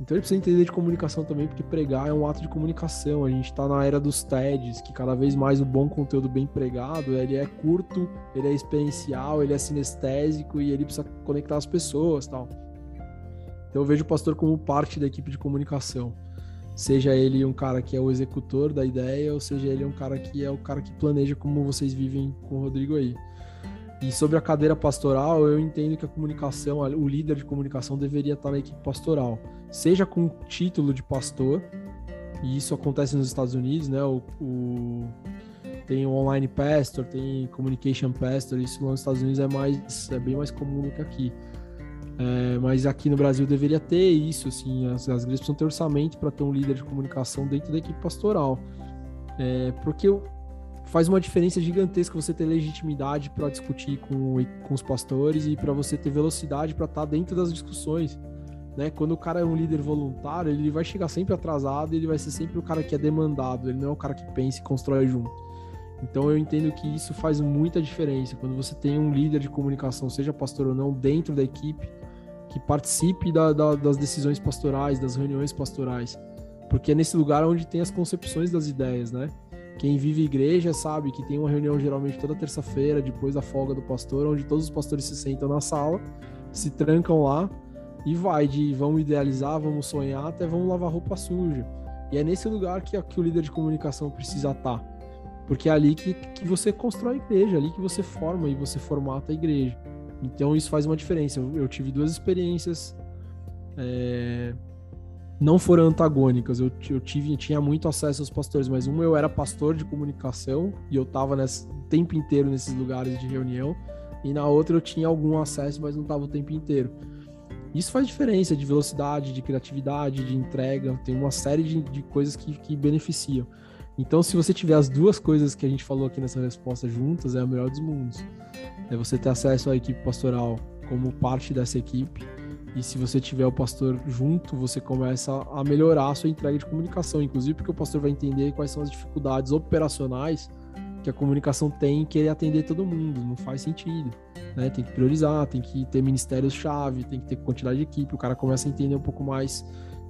Então ele precisa entender de comunicação também, porque pregar é um ato de comunicação. A gente está na era dos TEDs, que cada vez mais o bom conteúdo bem pregado, ele é curto, ele é experiencial, ele é sinestésico e ele precisa conectar as pessoas, tal. Então eu vejo o pastor como parte da equipe de comunicação. Seja ele um cara que é o executor da ideia, ou seja ele um cara que é o cara que planeja como vocês vivem com o Rodrigo aí. E sobre a cadeira pastoral, eu entendo que a comunicação, o líder de comunicação deveria estar na equipe pastoral, seja com título de pastor, e isso acontece nos Estados Unidos, né? O, o tem o online pastor, tem communication pastor, isso nos Estados Unidos é mais é bem mais comum do que aqui. É, mas aqui no Brasil deveria ter isso, assim, as, as igrejas precisam ter orçamento para ter um líder de comunicação dentro da equipe pastoral. É, porque faz uma diferença gigantesca você ter legitimidade para discutir com, com os pastores e para você ter velocidade para estar tá dentro das discussões. Né? Quando o cara é um líder voluntário, ele vai chegar sempre atrasado, ele vai ser sempre o cara que é demandado, ele não é o cara que pensa e constrói junto. Então eu entendo que isso faz muita diferença quando você tem um líder de comunicação, seja pastor ou não, dentro da equipe, que participe da, da, das decisões pastorais, das reuniões pastorais, porque é nesse lugar onde tem as concepções das ideias, né? Quem vive igreja sabe que tem uma reunião geralmente toda terça-feira, depois da folga do pastor, onde todos os pastores se sentam na sala, se trancam lá e vai de vamos idealizar, vamos sonhar, até vamos lavar roupa suja. E é nesse lugar que, que o líder de comunicação precisa estar. Porque é ali que, que você constrói a igreja, é ali que você forma e você formata a igreja. Então isso faz uma diferença. Eu, eu tive duas experiências. É, não foram antagônicas. Eu, eu tive, tinha muito acesso aos pastores, mas uma eu era pastor de comunicação e eu estava o tempo inteiro nesses lugares de reunião. E na outra eu tinha algum acesso, mas não estava o tempo inteiro. Isso faz diferença de velocidade, de criatividade, de entrega. Tem uma série de, de coisas que, que beneficiam. Então, se você tiver as duas coisas que a gente falou aqui nessa resposta juntas, é a melhor dos mundos. É você ter acesso à equipe pastoral como parte dessa equipe. E se você tiver o pastor junto, você começa a melhorar a sua entrega de comunicação, inclusive porque o pastor vai entender quais são as dificuldades operacionais que a comunicação tem em querer atender todo mundo. Não faz sentido. Né? Tem que priorizar, tem que ter ministérios-chave, tem que ter quantidade de equipe. O cara começa a entender um pouco mais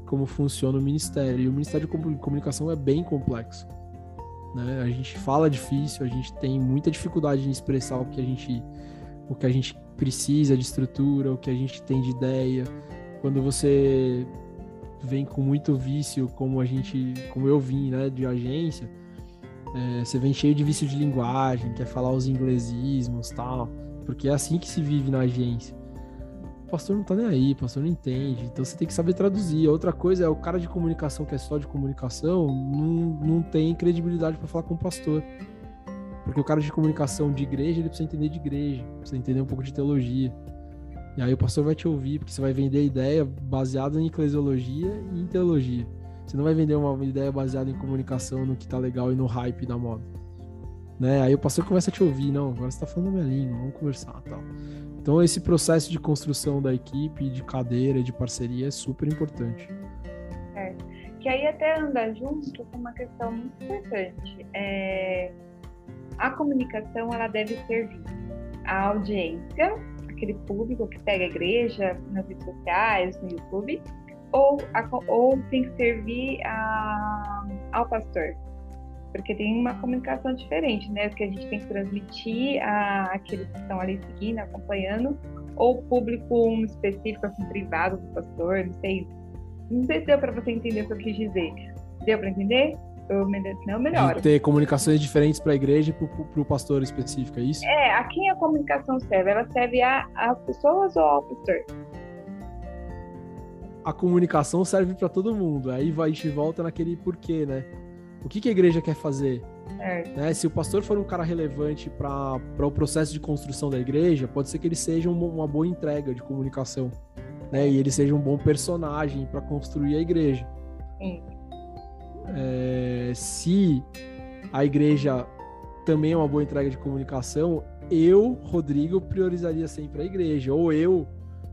como funciona o ministério. E o Ministério de Comunicação é bem complexo. Né? A gente fala difícil, a gente tem muita dificuldade em expressar o que a gente, o que a gente precisa de estrutura, o que a gente tem de ideia. Quando você vem com muito vício, como a gente, como eu vim, né, de agência, é, você vem cheio de vício de linguagem, quer falar os inglesismos, tal, porque é assim que se vive na agência pastor não tá nem aí, o pastor não entende. Então você tem que saber traduzir. Outra coisa é o cara de comunicação que é só de comunicação não, não tem credibilidade para falar com o pastor. Porque o cara de comunicação de igreja, ele precisa entender de igreja, precisa entender um pouco de teologia. E aí o pastor vai te ouvir, porque você vai vender ideia baseada em eclesiologia e em teologia. Você não vai vender uma ideia baseada em comunicação, no que tá legal e no hype da moda. Né? Aí o pastor começa a te ouvir, não, agora você tá falando minha língua, vamos conversar tal. Então, esse processo de construção da equipe, de cadeira, de parceria é super importante. É. Que aí até anda junto com uma questão muito importante. É... A comunicação, ela deve servir a audiência, aquele público que segue a igreja nas redes sociais, no YouTube, ou, a, ou tem que servir a, ao pastor, porque tem uma comunicação diferente, né? Que a gente tem que transmitir a aqueles que estão ali seguindo, acompanhando, ou público um específico, assim, privado do pastor, não sei. Não sei se deu para você entender o que eu quis dizer. Deu para entender? Eu, não, melhor. Ter comunicações diferentes para a igreja e para o pastor específico, é isso? É, a quem a comunicação serve? Ela serve às pessoas ou ao pastor? A comunicação serve para todo mundo. Aí vai, a gente volta naquele porquê, né? O que, que a igreja quer fazer? É. Né? Se o pastor for um cara relevante para o processo de construção da igreja, pode ser que ele seja uma, uma boa entrega de comunicação. Né? E ele seja um bom personagem para construir a igreja. É, se a igreja também é uma boa entrega de comunicação, eu, Rodrigo, priorizaria sempre a igreja. Ou eu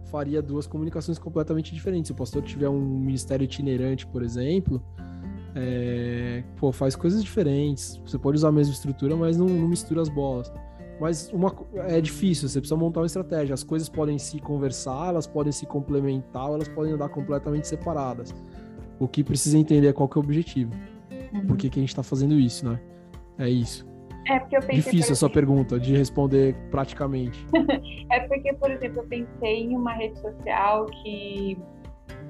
faria duas comunicações completamente diferentes. Se o pastor tiver um ministério itinerante, por exemplo, é, pô, faz coisas diferentes. Você pode usar a mesma estrutura, mas não, não mistura as bolas. Mas uma, é difícil, você precisa montar uma estratégia. As coisas podem se conversar, elas podem se complementar, elas podem andar completamente separadas. O que precisa entender é qual que é o objetivo. Uhum. Por que, que a gente está fazendo isso, né? É isso. É porque eu pensei, Difícil a sua pergunta de responder praticamente. é porque, por exemplo, eu pensei em uma rede social que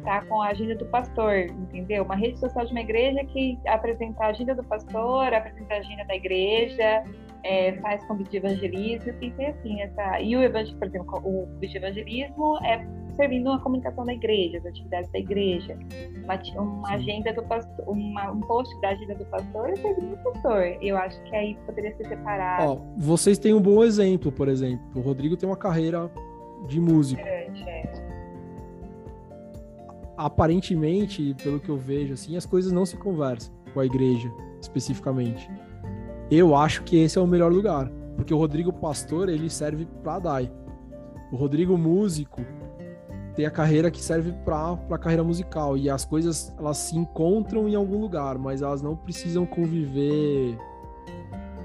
tá com a agenda do pastor, entendeu? Uma rede social de uma igreja que apresenta a agenda do pastor, apresenta a agenda da igreja, é, faz convite de evangelismo, que ser assim, essa... E o evangelismo, por exemplo, o convite de evangelismo é servindo a comunicação da igreja, as atividades da igreja. Uma, uma agenda do pastor, uma, um post da agenda do pastor é servindo o pastor. Eu acho que aí poderia ser separado. Ó, vocês têm um bom exemplo, por exemplo. O Rodrigo tem uma carreira de músico. Grande, é aparentemente, pelo que eu vejo, assim, as coisas não se conversam com a igreja, especificamente. Eu acho que esse é o melhor lugar, porque o Rodrigo Pastor, ele serve para DAI. O Rodrigo Músico tem a carreira que serve para a carreira musical, e as coisas, elas se encontram em algum lugar, mas elas não precisam conviver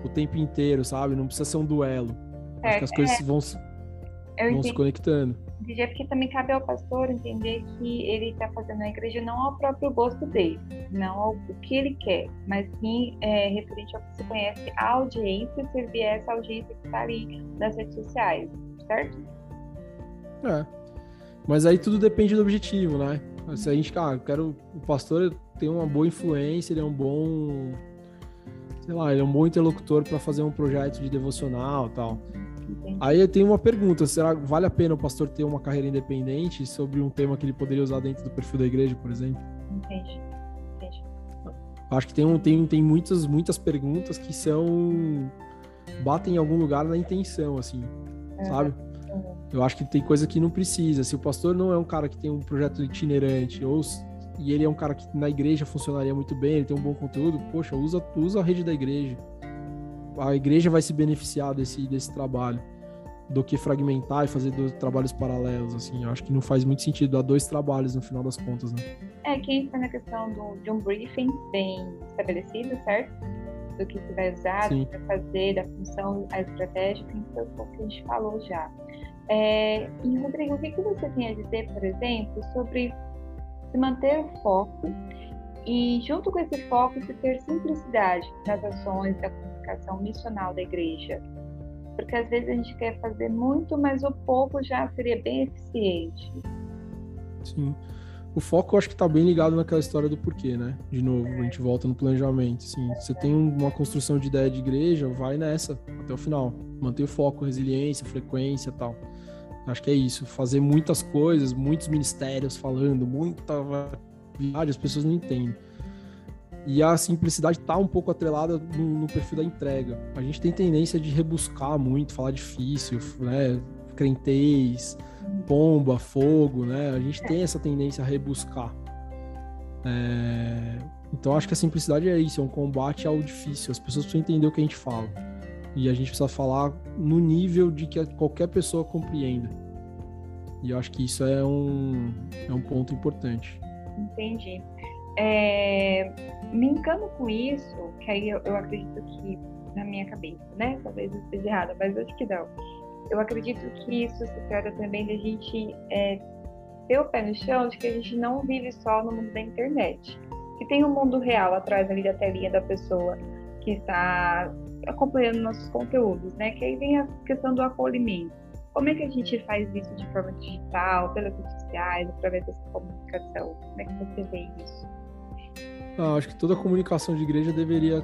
o tempo inteiro, sabe? Não precisa ser um duelo. É, acho que as coisas é. vão, vão se conectando dizer porque também cabe ao pastor entender que ele está fazendo a igreja não ao próprio gosto dele, não ao o que ele quer, mas sim é, referente ao que se conhece a audiência, servir essa audiência que está ali nas redes sociais, certo? É. Mas aí tudo depende do objetivo, né? Se a gente, ah, quero o pastor tem uma boa influência, ele é um bom sei lá, ele é um bom interlocutor para fazer um projeto de devocional, tal. Entendi. Aí eu tenho uma pergunta: será que vale a pena o pastor ter uma carreira independente sobre um tema que ele poderia usar dentro do perfil da igreja, por exemplo? Entendi. Entendi. Acho que tem, um, tem, tem muitas, muitas perguntas que são. batem em algum lugar na intenção, assim, é. sabe? Eu acho que tem coisa que não precisa. Se o pastor não é um cara que tem um projeto itinerante, ou e ele é um cara que na igreja funcionaria muito bem, ele tem um bom conteúdo, poxa, usa, usa a rede da igreja a igreja vai se beneficiar desse, desse trabalho do que fragmentar e fazer dois trabalhos paralelos, assim. Eu acho que não faz muito sentido dar dois trabalhos no final das contas, né? É, que entra na questão do, de um briefing bem estabelecido, certo? Do que se vai usar, do que vai fazer, da função, a estratégia, que foi o que a gente falou já. É, e, Rodrigo, o que, que você tem a dizer, por exemplo, sobre se manter o foco e, junto com esse foco, se ter simplicidade nas ações da comunicação missional da igreja. Porque às vezes a gente quer fazer muito, mas o pouco já seria bem eficiente. Sim. O foco eu acho que está bem ligado naquela história do porquê, né? De novo, a gente volta no planejamento. Assim, você tem uma construção de ideia de igreja, vai nessa até o final. Manter o foco, resiliência, frequência tal. Acho que é isso. Fazer muitas coisas, muitos ministérios falando, muita as pessoas não entendem. E a simplicidade está um pouco atrelada no, no, perfil da entrega. A gente tem tendência de rebuscar muito, falar difícil, né? Crentez, pomba, fogo, né? A gente tem essa tendência a rebuscar. É... Então acho que a simplicidade é isso, é um combate ao difícil. As pessoas precisam entender o que a gente fala. E a gente precisa falar no nível de que qualquer pessoa compreenda. E eu acho que isso é um, é um ponto importante. Entendi. É, com isso, que aí eu, eu, acredito que, na minha cabeça, né? Talvez eu esteja errada, mas acho que não. Eu acredito que isso se trata também de a gente é, ter o pé no chão, de que a gente não vive só no mundo da internet. Que tem um mundo real atrás ali da telinha da pessoa que está acompanhando nossos conteúdos, né? Que aí vem a questão do acolhimento. Como é que a gente faz isso de forma digital, pelas redes sociais, através dessa comunicação? Como é que você vê isso? Ah, acho que toda comunicação de igreja deveria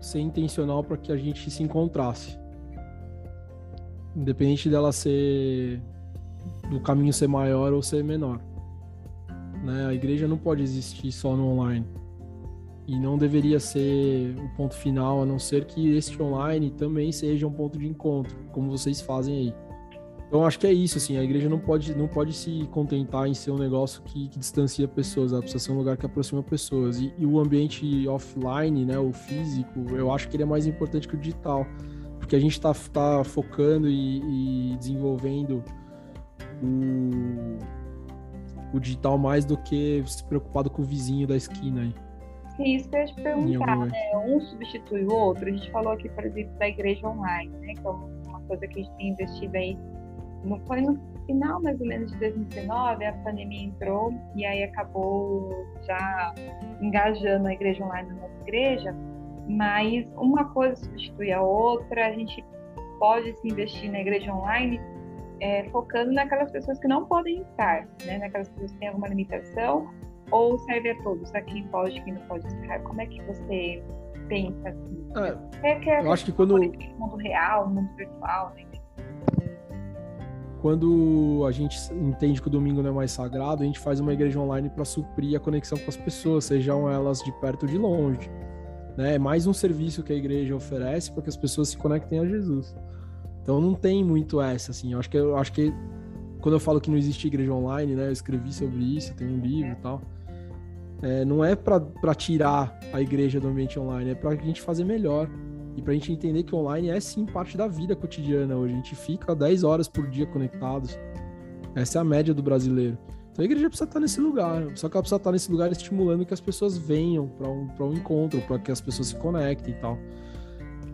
ser intencional para que a gente se encontrasse. Independente dela ser do caminho ser maior ou ser menor. Né? A igreja não pode existir só no online. E não deveria ser o ponto final, a não ser que este online também seja um ponto de encontro, como vocês fazem aí. Então acho que é isso, assim, a igreja não pode, não pode se contentar em ser um negócio que, que distancia pessoas, ela precisa ser um lugar que aproxima pessoas. E, e, o ambiente offline, né, o físico, eu acho que ele é mais importante que o digital, porque a gente está tá focando e, e desenvolvendo o, o digital mais do que se preocupado com o vizinho da esquina aí. Sim, isso que eu ia te perguntar, né? Um substitui o outro. A gente falou aqui, por exemplo, da igreja online, né? Que é uma coisa que a gente tem investido aí no, foi no final mais ou menos de 2019, a pandemia entrou e aí acabou já engajando a igreja online na nossa igreja, mas uma coisa substitui a outra, a gente pode se investir na igreja online é, focando naquelas pessoas que não podem estar, né? naquelas pessoas que têm alguma limitação, ou serve a todos, a quem pode, quem não pode estar. Como é que você pensa assim? É, é, é eu acho que quando... mundo real, mundo virtual, né? quando a gente entende que o domingo não é mais sagrado, a gente faz uma igreja online para suprir a conexão com as pessoas, sejam elas de perto ou de longe. Né? É mais um serviço que a igreja oferece para que as pessoas se conectem a Jesus. Então não tem muito essa, assim. Eu acho que, eu acho que quando eu falo que não existe igreja online, né? Eu escrevi sobre isso, tem um livro e tal. É, não é para tirar a igreja do ambiente online, é para a gente fazer melhor. E para a gente entender que online é sim parte da vida cotidiana hoje. A gente fica 10 horas por dia conectados. Essa é a média do brasileiro. Então a igreja precisa estar nesse lugar. Só que ela precisa estar nesse lugar estimulando que as pessoas venham para um, um encontro, para que as pessoas se conectem e tal.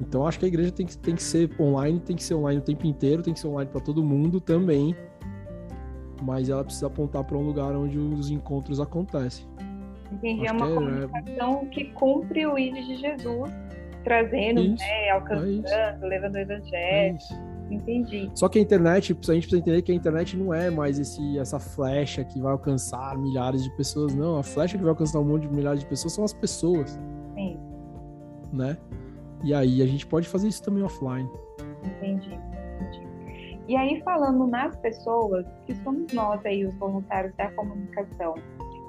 Então acho que a igreja tem que, tem que ser online, tem que ser online o tempo inteiro, tem que ser online para todo mundo também. Mas ela precisa apontar para um lugar onde os encontros acontecem. Entendi, é uma é, comunicação é... que cumpre o ID de Jesus, trazendo, isso, né, alcançando, é levando o evangelho. É Entendi. Só que a internet, a gente precisa entender que a internet não é mais esse, essa flecha que vai alcançar milhares de pessoas, não. A flecha que vai alcançar um monte de milhares de pessoas são as pessoas. Sim. Né? E aí a gente pode fazer isso também offline. Entendi. Entendi. E aí, falando nas pessoas, que somos nós aí, os voluntários da comunicação,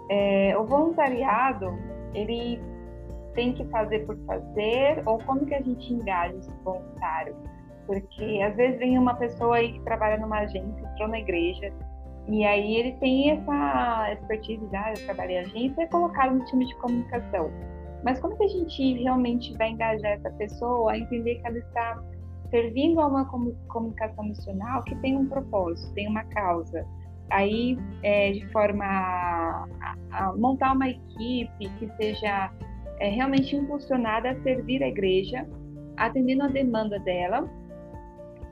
é, o voluntariado, ele tem que fazer por fazer, ou como que a gente engaja esse voluntário? Porque às vezes vem uma pessoa aí que trabalha numa agência, entrou na igreja, e aí ele tem essa expertise, ah, eu trabalhei em agência, é colocado no time de comunicação. Mas como que a gente realmente vai engajar essa pessoa a entender que ela está servindo a uma comunicação missional que tem um propósito, tem uma causa? Aí, é, de forma a, a, montar uma equipe que seja é, realmente impulsionada a servir a igreja, atendendo a demanda dela,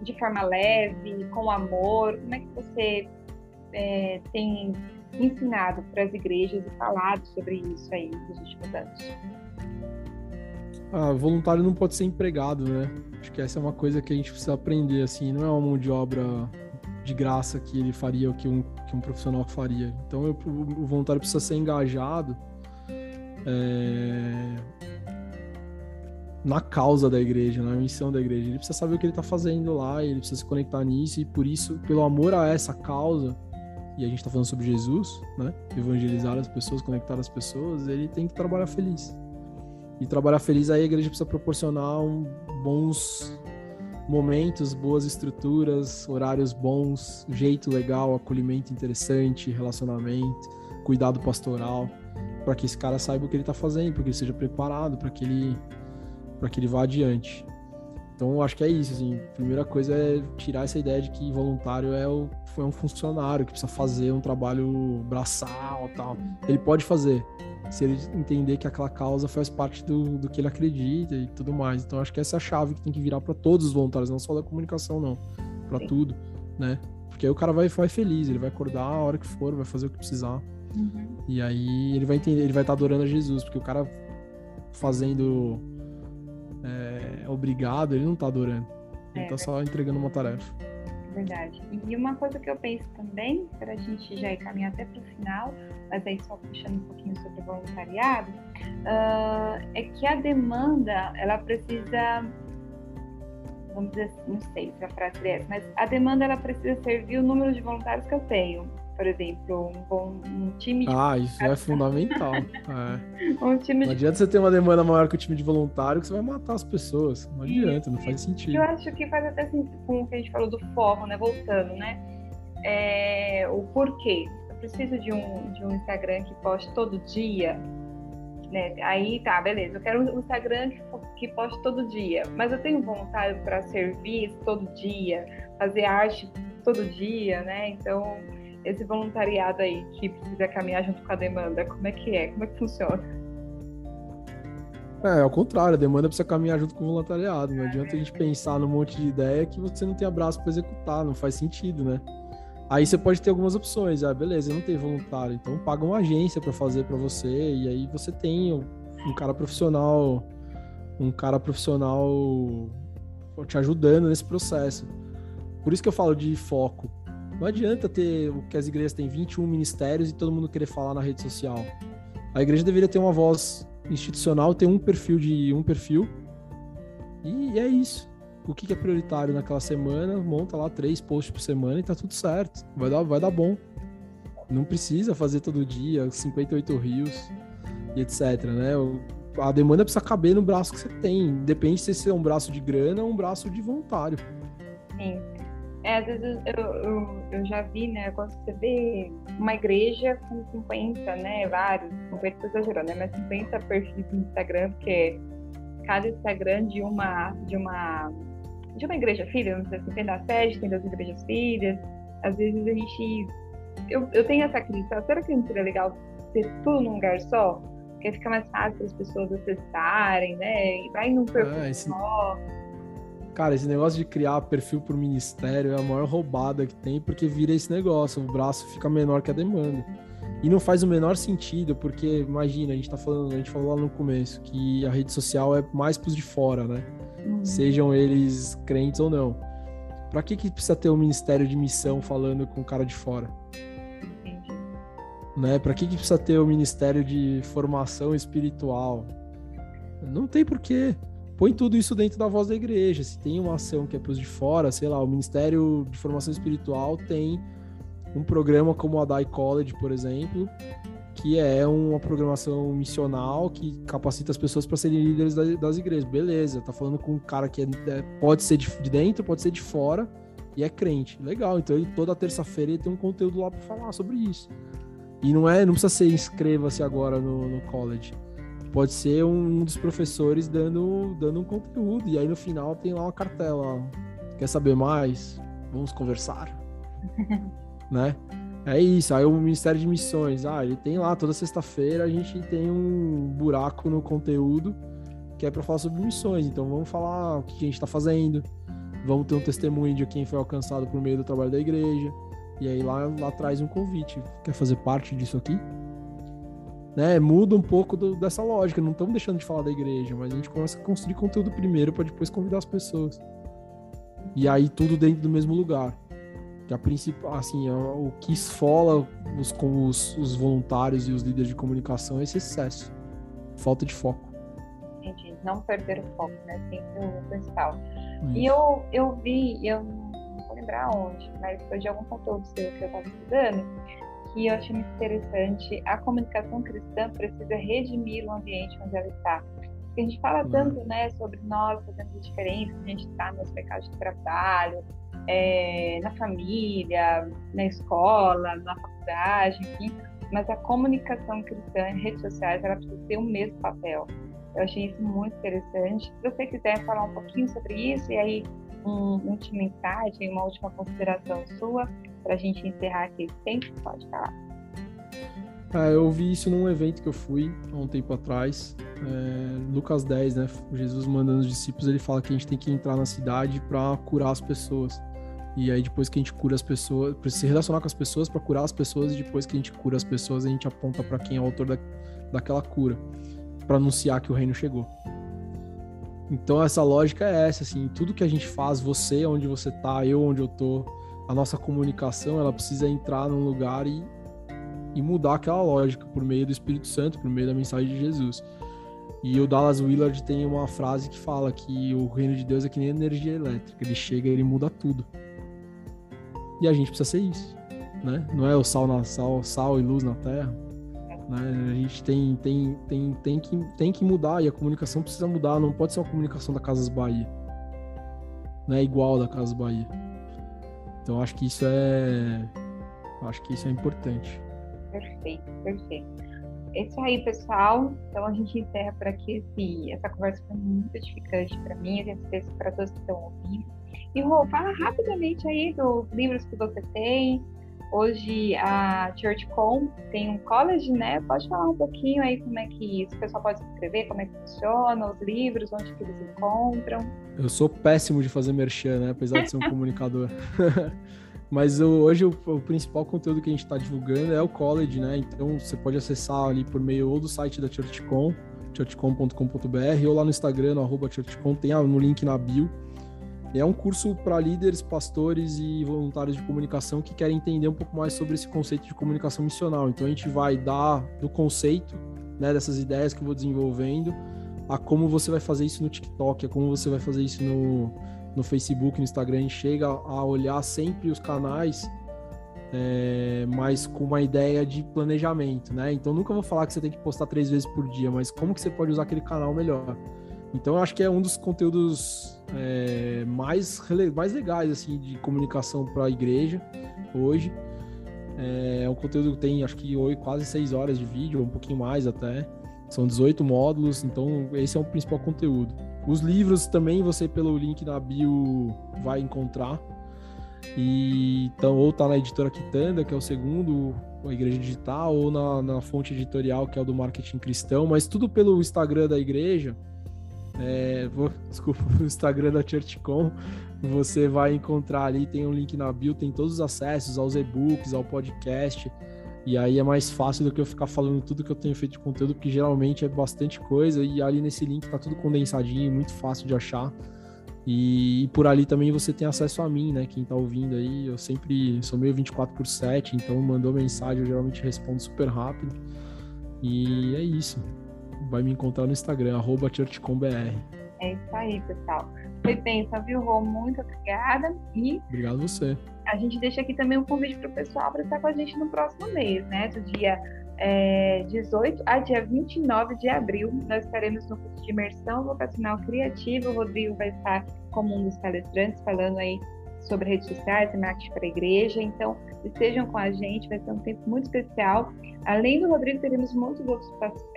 de forma leve, com amor? Como é que você é, tem ensinado para as igrejas e falado sobre isso aí nos últimos anos? Ah, voluntário não pode ser empregado, né? Acho que essa é uma coisa que a gente precisa aprender, assim, não é uma mão de obra de graça que ele faria o que um, que um profissional faria. Então, eu, o voluntário precisa ser engajado é, na causa da igreja, na missão da igreja. Ele precisa saber o que ele está fazendo lá, ele precisa se conectar nisso, e por isso, pelo amor a essa causa, e a gente está falando sobre Jesus, né? Evangelizar as pessoas, conectar as pessoas, ele tem que trabalhar feliz. E trabalhar feliz aí a igreja precisa proporcionar um, bons momentos, boas estruturas, horários bons, jeito legal, acolhimento interessante, relacionamento, cuidado pastoral, para que esse cara saiba o que ele está fazendo, para que ele seja preparado, para que ele que ele vá adiante. Então, acho que é isso, assim. A primeira coisa é tirar essa ideia de que voluntário é, o, foi um funcionário que precisa fazer um trabalho braçal tal. Ele pode fazer, se ele entender que aquela causa faz parte do, do que ele acredita e tudo mais. Então, acho que essa é a chave que tem que virar para todos os voluntários, não só da comunicação, não. Para tudo, né? Porque aí o cara vai, vai feliz, ele vai acordar a hora que for, vai fazer o que precisar. Uhum. E aí ele vai entender, ele vai estar adorando a Jesus, porque o cara fazendo é, obrigado, ele não tá adorando. Ele é, tá só entregando uma tarefa. Verdade. E uma coisa que eu penso também, para a gente já ir caminhar até para o final, mas aí só puxando um pouquinho sobre o voluntariado, uh, é que a demanda, ela precisa, vamos dizer, assim, não sei se a frase é essa, mas a demanda ela precisa servir o número de voluntários que eu tenho por exemplo, um bom um time de Ah, isso é fundamental. É. um time não adianta você ter uma demanda maior que o time de voluntário que você vai matar as pessoas. Não adianta, não faz sentido. Eu acho que faz até sentido com o que a gente falou do foco, né? Voltando, né? É, o porquê. Eu preciso de um, de um Instagram que poste todo dia. Né? Aí tá, beleza. Eu quero um Instagram que, que poste todo dia. Mas eu tenho vontade para servir todo dia, fazer arte todo dia, né? Então esse voluntariado aí que precisa caminhar junto com a demanda, como é que é? Como é que funciona? É, ao contrário, a demanda precisa caminhar junto com o voluntariado. Não adianta a gente pensar num monte de ideia que você não tem abraço para executar, não faz sentido, né? Aí você pode ter algumas opções. Ah, beleza, não tem voluntário, então paga uma agência para fazer para você e aí você tem um cara profissional, um cara profissional te ajudando nesse processo. Por isso que eu falo de foco. Não adianta ter o que as igrejas têm 21 ministérios e todo mundo querer falar na rede social. A igreja deveria ter uma voz institucional, ter um perfil de um perfil. E é isso. O que é prioritário naquela semana, monta lá três posts por semana e tá tudo certo. Vai dar, vai dar bom. Não precisa fazer todo dia 58 rios e etc, né? A demanda precisa caber no braço que você tem. Depende se é um braço de grana ou um braço de voluntário. Sim. É, às vezes eu, eu, eu, já vi, né, quando você vê uma igreja com 50, né, vários, 50 tô exagerando, né, mas 50 perfis no Instagram, porque cada Instagram de uma, de uma, de uma igreja filha, não sei se tem da sede, tem das igrejas filhas, às vezes a gente, eu, eu tenho essa crítica, será que não seria legal ter tudo num lugar só? Porque fica mais fácil as pessoas acessarem, né, e vai num perfil ah, esse... só Cara, esse negócio de criar perfil pro ministério é a maior roubada que tem, porque vira esse negócio, o braço fica menor que a demanda. E não faz o menor sentido, porque imagina, a gente tá falando, a gente falou lá no começo, que a rede social é mais pros de fora, né? Uhum. Sejam eles crentes ou não. Pra que que precisa ter um ministério de missão falando com o cara de fora? Entendi. Né? Pra que que precisa ter o um ministério de formação espiritual? Não tem porquê põe tudo isso dentro da voz da igreja. Se tem uma ação que é para os de fora, sei lá, o Ministério de Formação Espiritual tem um programa como a DAI College, por exemplo, que é uma programação missional que capacita as pessoas para serem líderes das igrejas. Beleza, tá falando com um cara que é, é, pode ser de dentro, pode ser de fora e é crente. Legal, então ele toda terça-feira ele tem um conteúdo lá para falar sobre isso. E não é, não precisa ser inscreva-se agora no, no college pode ser um dos professores dando, dando um conteúdo. E aí no final tem lá uma cartela. Quer saber mais? Vamos conversar. né? É isso. Aí o Ministério de Missões, ah, ele tem lá toda sexta-feira a gente tem um buraco no conteúdo que é para falar sobre missões. Então vamos falar o que a gente está fazendo. Vamos ter um testemunho de quem foi alcançado por meio do trabalho da igreja. E aí lá, lá traz um convite. Quer fazer parte disso aqui? Né, muda um pouco do, dessa lógica. Não estamos deixando de falar da igreja, mas a gente começa a construir conteúdo primeiro para depois convidar as pessoas. E aí tudo dentro do mesmo lugar. Que a princípio, assim, o que esfola os, com os, os voluntários e os líderes de comunicação é esse excesso, falta de foco. Entendi. Não perder o foco, né? Sempre o principal. E eu, eu vi, eu não vou lembrar onde, mas foi de algum conteúdo seu que eu estava estudando, que eu achei muito interessante. A comunicação cristã precisa redimir o ambiente onde ela está. Porque a gente fala uhum. tanto né, sobre nós fazendo diferença, a gente está nos mercados de trabalho, é, na família, na escola, na faculdade, enfim. Mas a comunicação cristã em redes sociais, ela precisa ter o mesmo papel. Eu achei isso muito interessante. Se você quiser falar um pouquinho sobre isso, e aí um último insight, uma última consideração sua, para a gente encerrar aqui tempo, pode falar. Ah, eu vi isso num evento que eu fui há um tempo atrás. É, Lucas 10, né? Jesus mandando os discípulos, ele fala que a gente tem que entrar na cidade para curar as pessoas. E aí, depois que a gente cura as pessoas, precisa se relacionar com as pessoas para curar as pessoas, e depois que a gente cura as pessoas, a gente aponta para quem é o autor da, daquela cura, para anunciar que o reino chegou. Então, essa lógica é essa, assim, tudo que a gente faz, você onde você tá, eu onde eu tô, a nossa comunicação ela precisa entrar num lugar e, e mudar aquela lógica por meio do Espírito Santo, por meio da mensagem de Jesus. E o Dallas Willard tem uma frase que fala que o reino de Deus é que nem energia elétrica, ele chega e ele muda tudo. E a gente precisa ser isso, né? Não é o sal na sal, sal e luz na terra. Né? A gente tem, tem, tem, tem, que, tem que mudar e a comunicação precisa mudar. Não pode ser uma comunicação da Casas Bahia, né? Igual da Casas Bahia. Então acho que isso é acho que isso é importante. Perfeito, perfeito. É isso aí, pessoal. Então a gente encerra por aqui esse, essa conversa foi muito edificante para mim, eu certeza para todos que estão ouvindo. E Rô, fala rapidamente aí dos livros que você tem. Hoje a ChurchCom tem um college, né? Pode falar um pouquinho aí como é que o pessoal pode se inscrever, como é que funciona, os livros, onde que eles encontram. Eu sou péssimo de fazer merchan, né? Apesar de ser um comunicador. Mas hoje o, o, principal conteúdo que a gente está divulgando é o college, né? Então você pode acessar ali por meio ou do site da ChurchCom, churchcom.com.br, ou lá no Instagram, no arroba ChurchCom, tem no link na bio. É um curso para líderes, pastores e voluntários de comunicação que querem entender um pouco mais sobre esse conceito de comunicação missional. Então a gente vai dar do conceito, né, dessas ideias que eu vou desenvolvendo, a como você vai fazer isso no TikTok, a como você vai fazer isso no, no Facebook, no Instagram, chega a olhar sempre os canais, é, mas com uma ideia de planejamento, né? Então nunca vou falar que você tem que postar três vezes por dia, mas como que você pode usar aquele canal melhor? Então eu acho que é um dos conteúdos é, mais, mais legais assim de comunicação para a igreja hoje. É um conteúdo que tem acho que quase seis horas de vídeo, um pouquinho mais até. São 18 módulos, então esse é o principal conteúdo. Os livros também você pelo link na bio vai encontrar. E então ou tá na editora Quitanda, que é o segundo, a Igreja Digital, ou na, na fonte editorial, que é o do Marketing Cristão, mas tudo pelo Instagram da igreja. É, vou, desculpa, o Instagram da ChurchCom, você vai encontrar ali, tem um link na bio, tem todos os acessos aos e-books, ao podcast. E aí é mais fácil do que eu ficar falando tudo que eu tenho feito de conteúdo, porque geralmente é bastante coisa, e ali nesse link tá tudo condensadinho, muito fácil de achar. E, e, por ali também você tem acesso a mim, né? Quem tá ouvindo aí, eu sempre sou meio 24 por 7, então mandou mensagem, eu geralmente respondo super rápido. E é isso. Vai me encontrar no Instagram, arroba churchcombr. É isso aí, pessoal. Foi pensa, viu, Rô? Muito obrigada. E Obrigado você. A gente deixa aqui também um convite para o pessoal para estar com a gente no próximo mês, né? Do dia é, 18 a dia 29 de abril, nós estaremos no curso de imersão vocacional criativa. O Rodrigo vai estar como um dos palestrantes falando aí sobre redes sociais marketing para a igreja. Então, estejam com a gente, vai ser um tempo muito especial. Além do Rodrigo, teremos muitos outros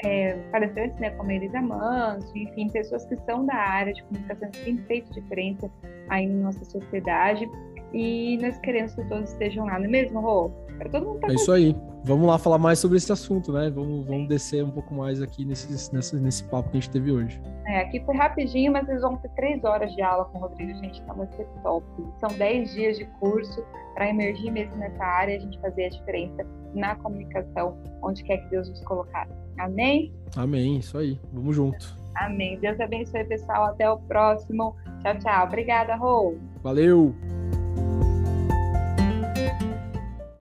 é, palestrantes, né, como a Elisa Manso, enfim, pessoas que são da área de comunicação que têm feito diferença aí na nossa sociedade. E nós queremos que todos estejam lá, não é mesmo, Rô? Para todo mundo tá É isso aí. Vamos lá falar mais sobre esse assunto, né? Vamos, vamos descer um pouco mais aqui nesse, nesse, nesse papo que a gente teve hoje. É, aqui foi rapidinho, mas eles vão ter três horas de aula com o Rodrigo, gente, então vai ser top. São dez dias de curso para emergir mesmo nessa área, a gente fazer a diferença na comunicação, onde quer que Deus nos colocar. Amém? Amém, isso aí. Vamos junto. Amém. Deus abençoe, pessoal. Até o próximo. Tchau, tchau. Obrigada, Rô. Valeu!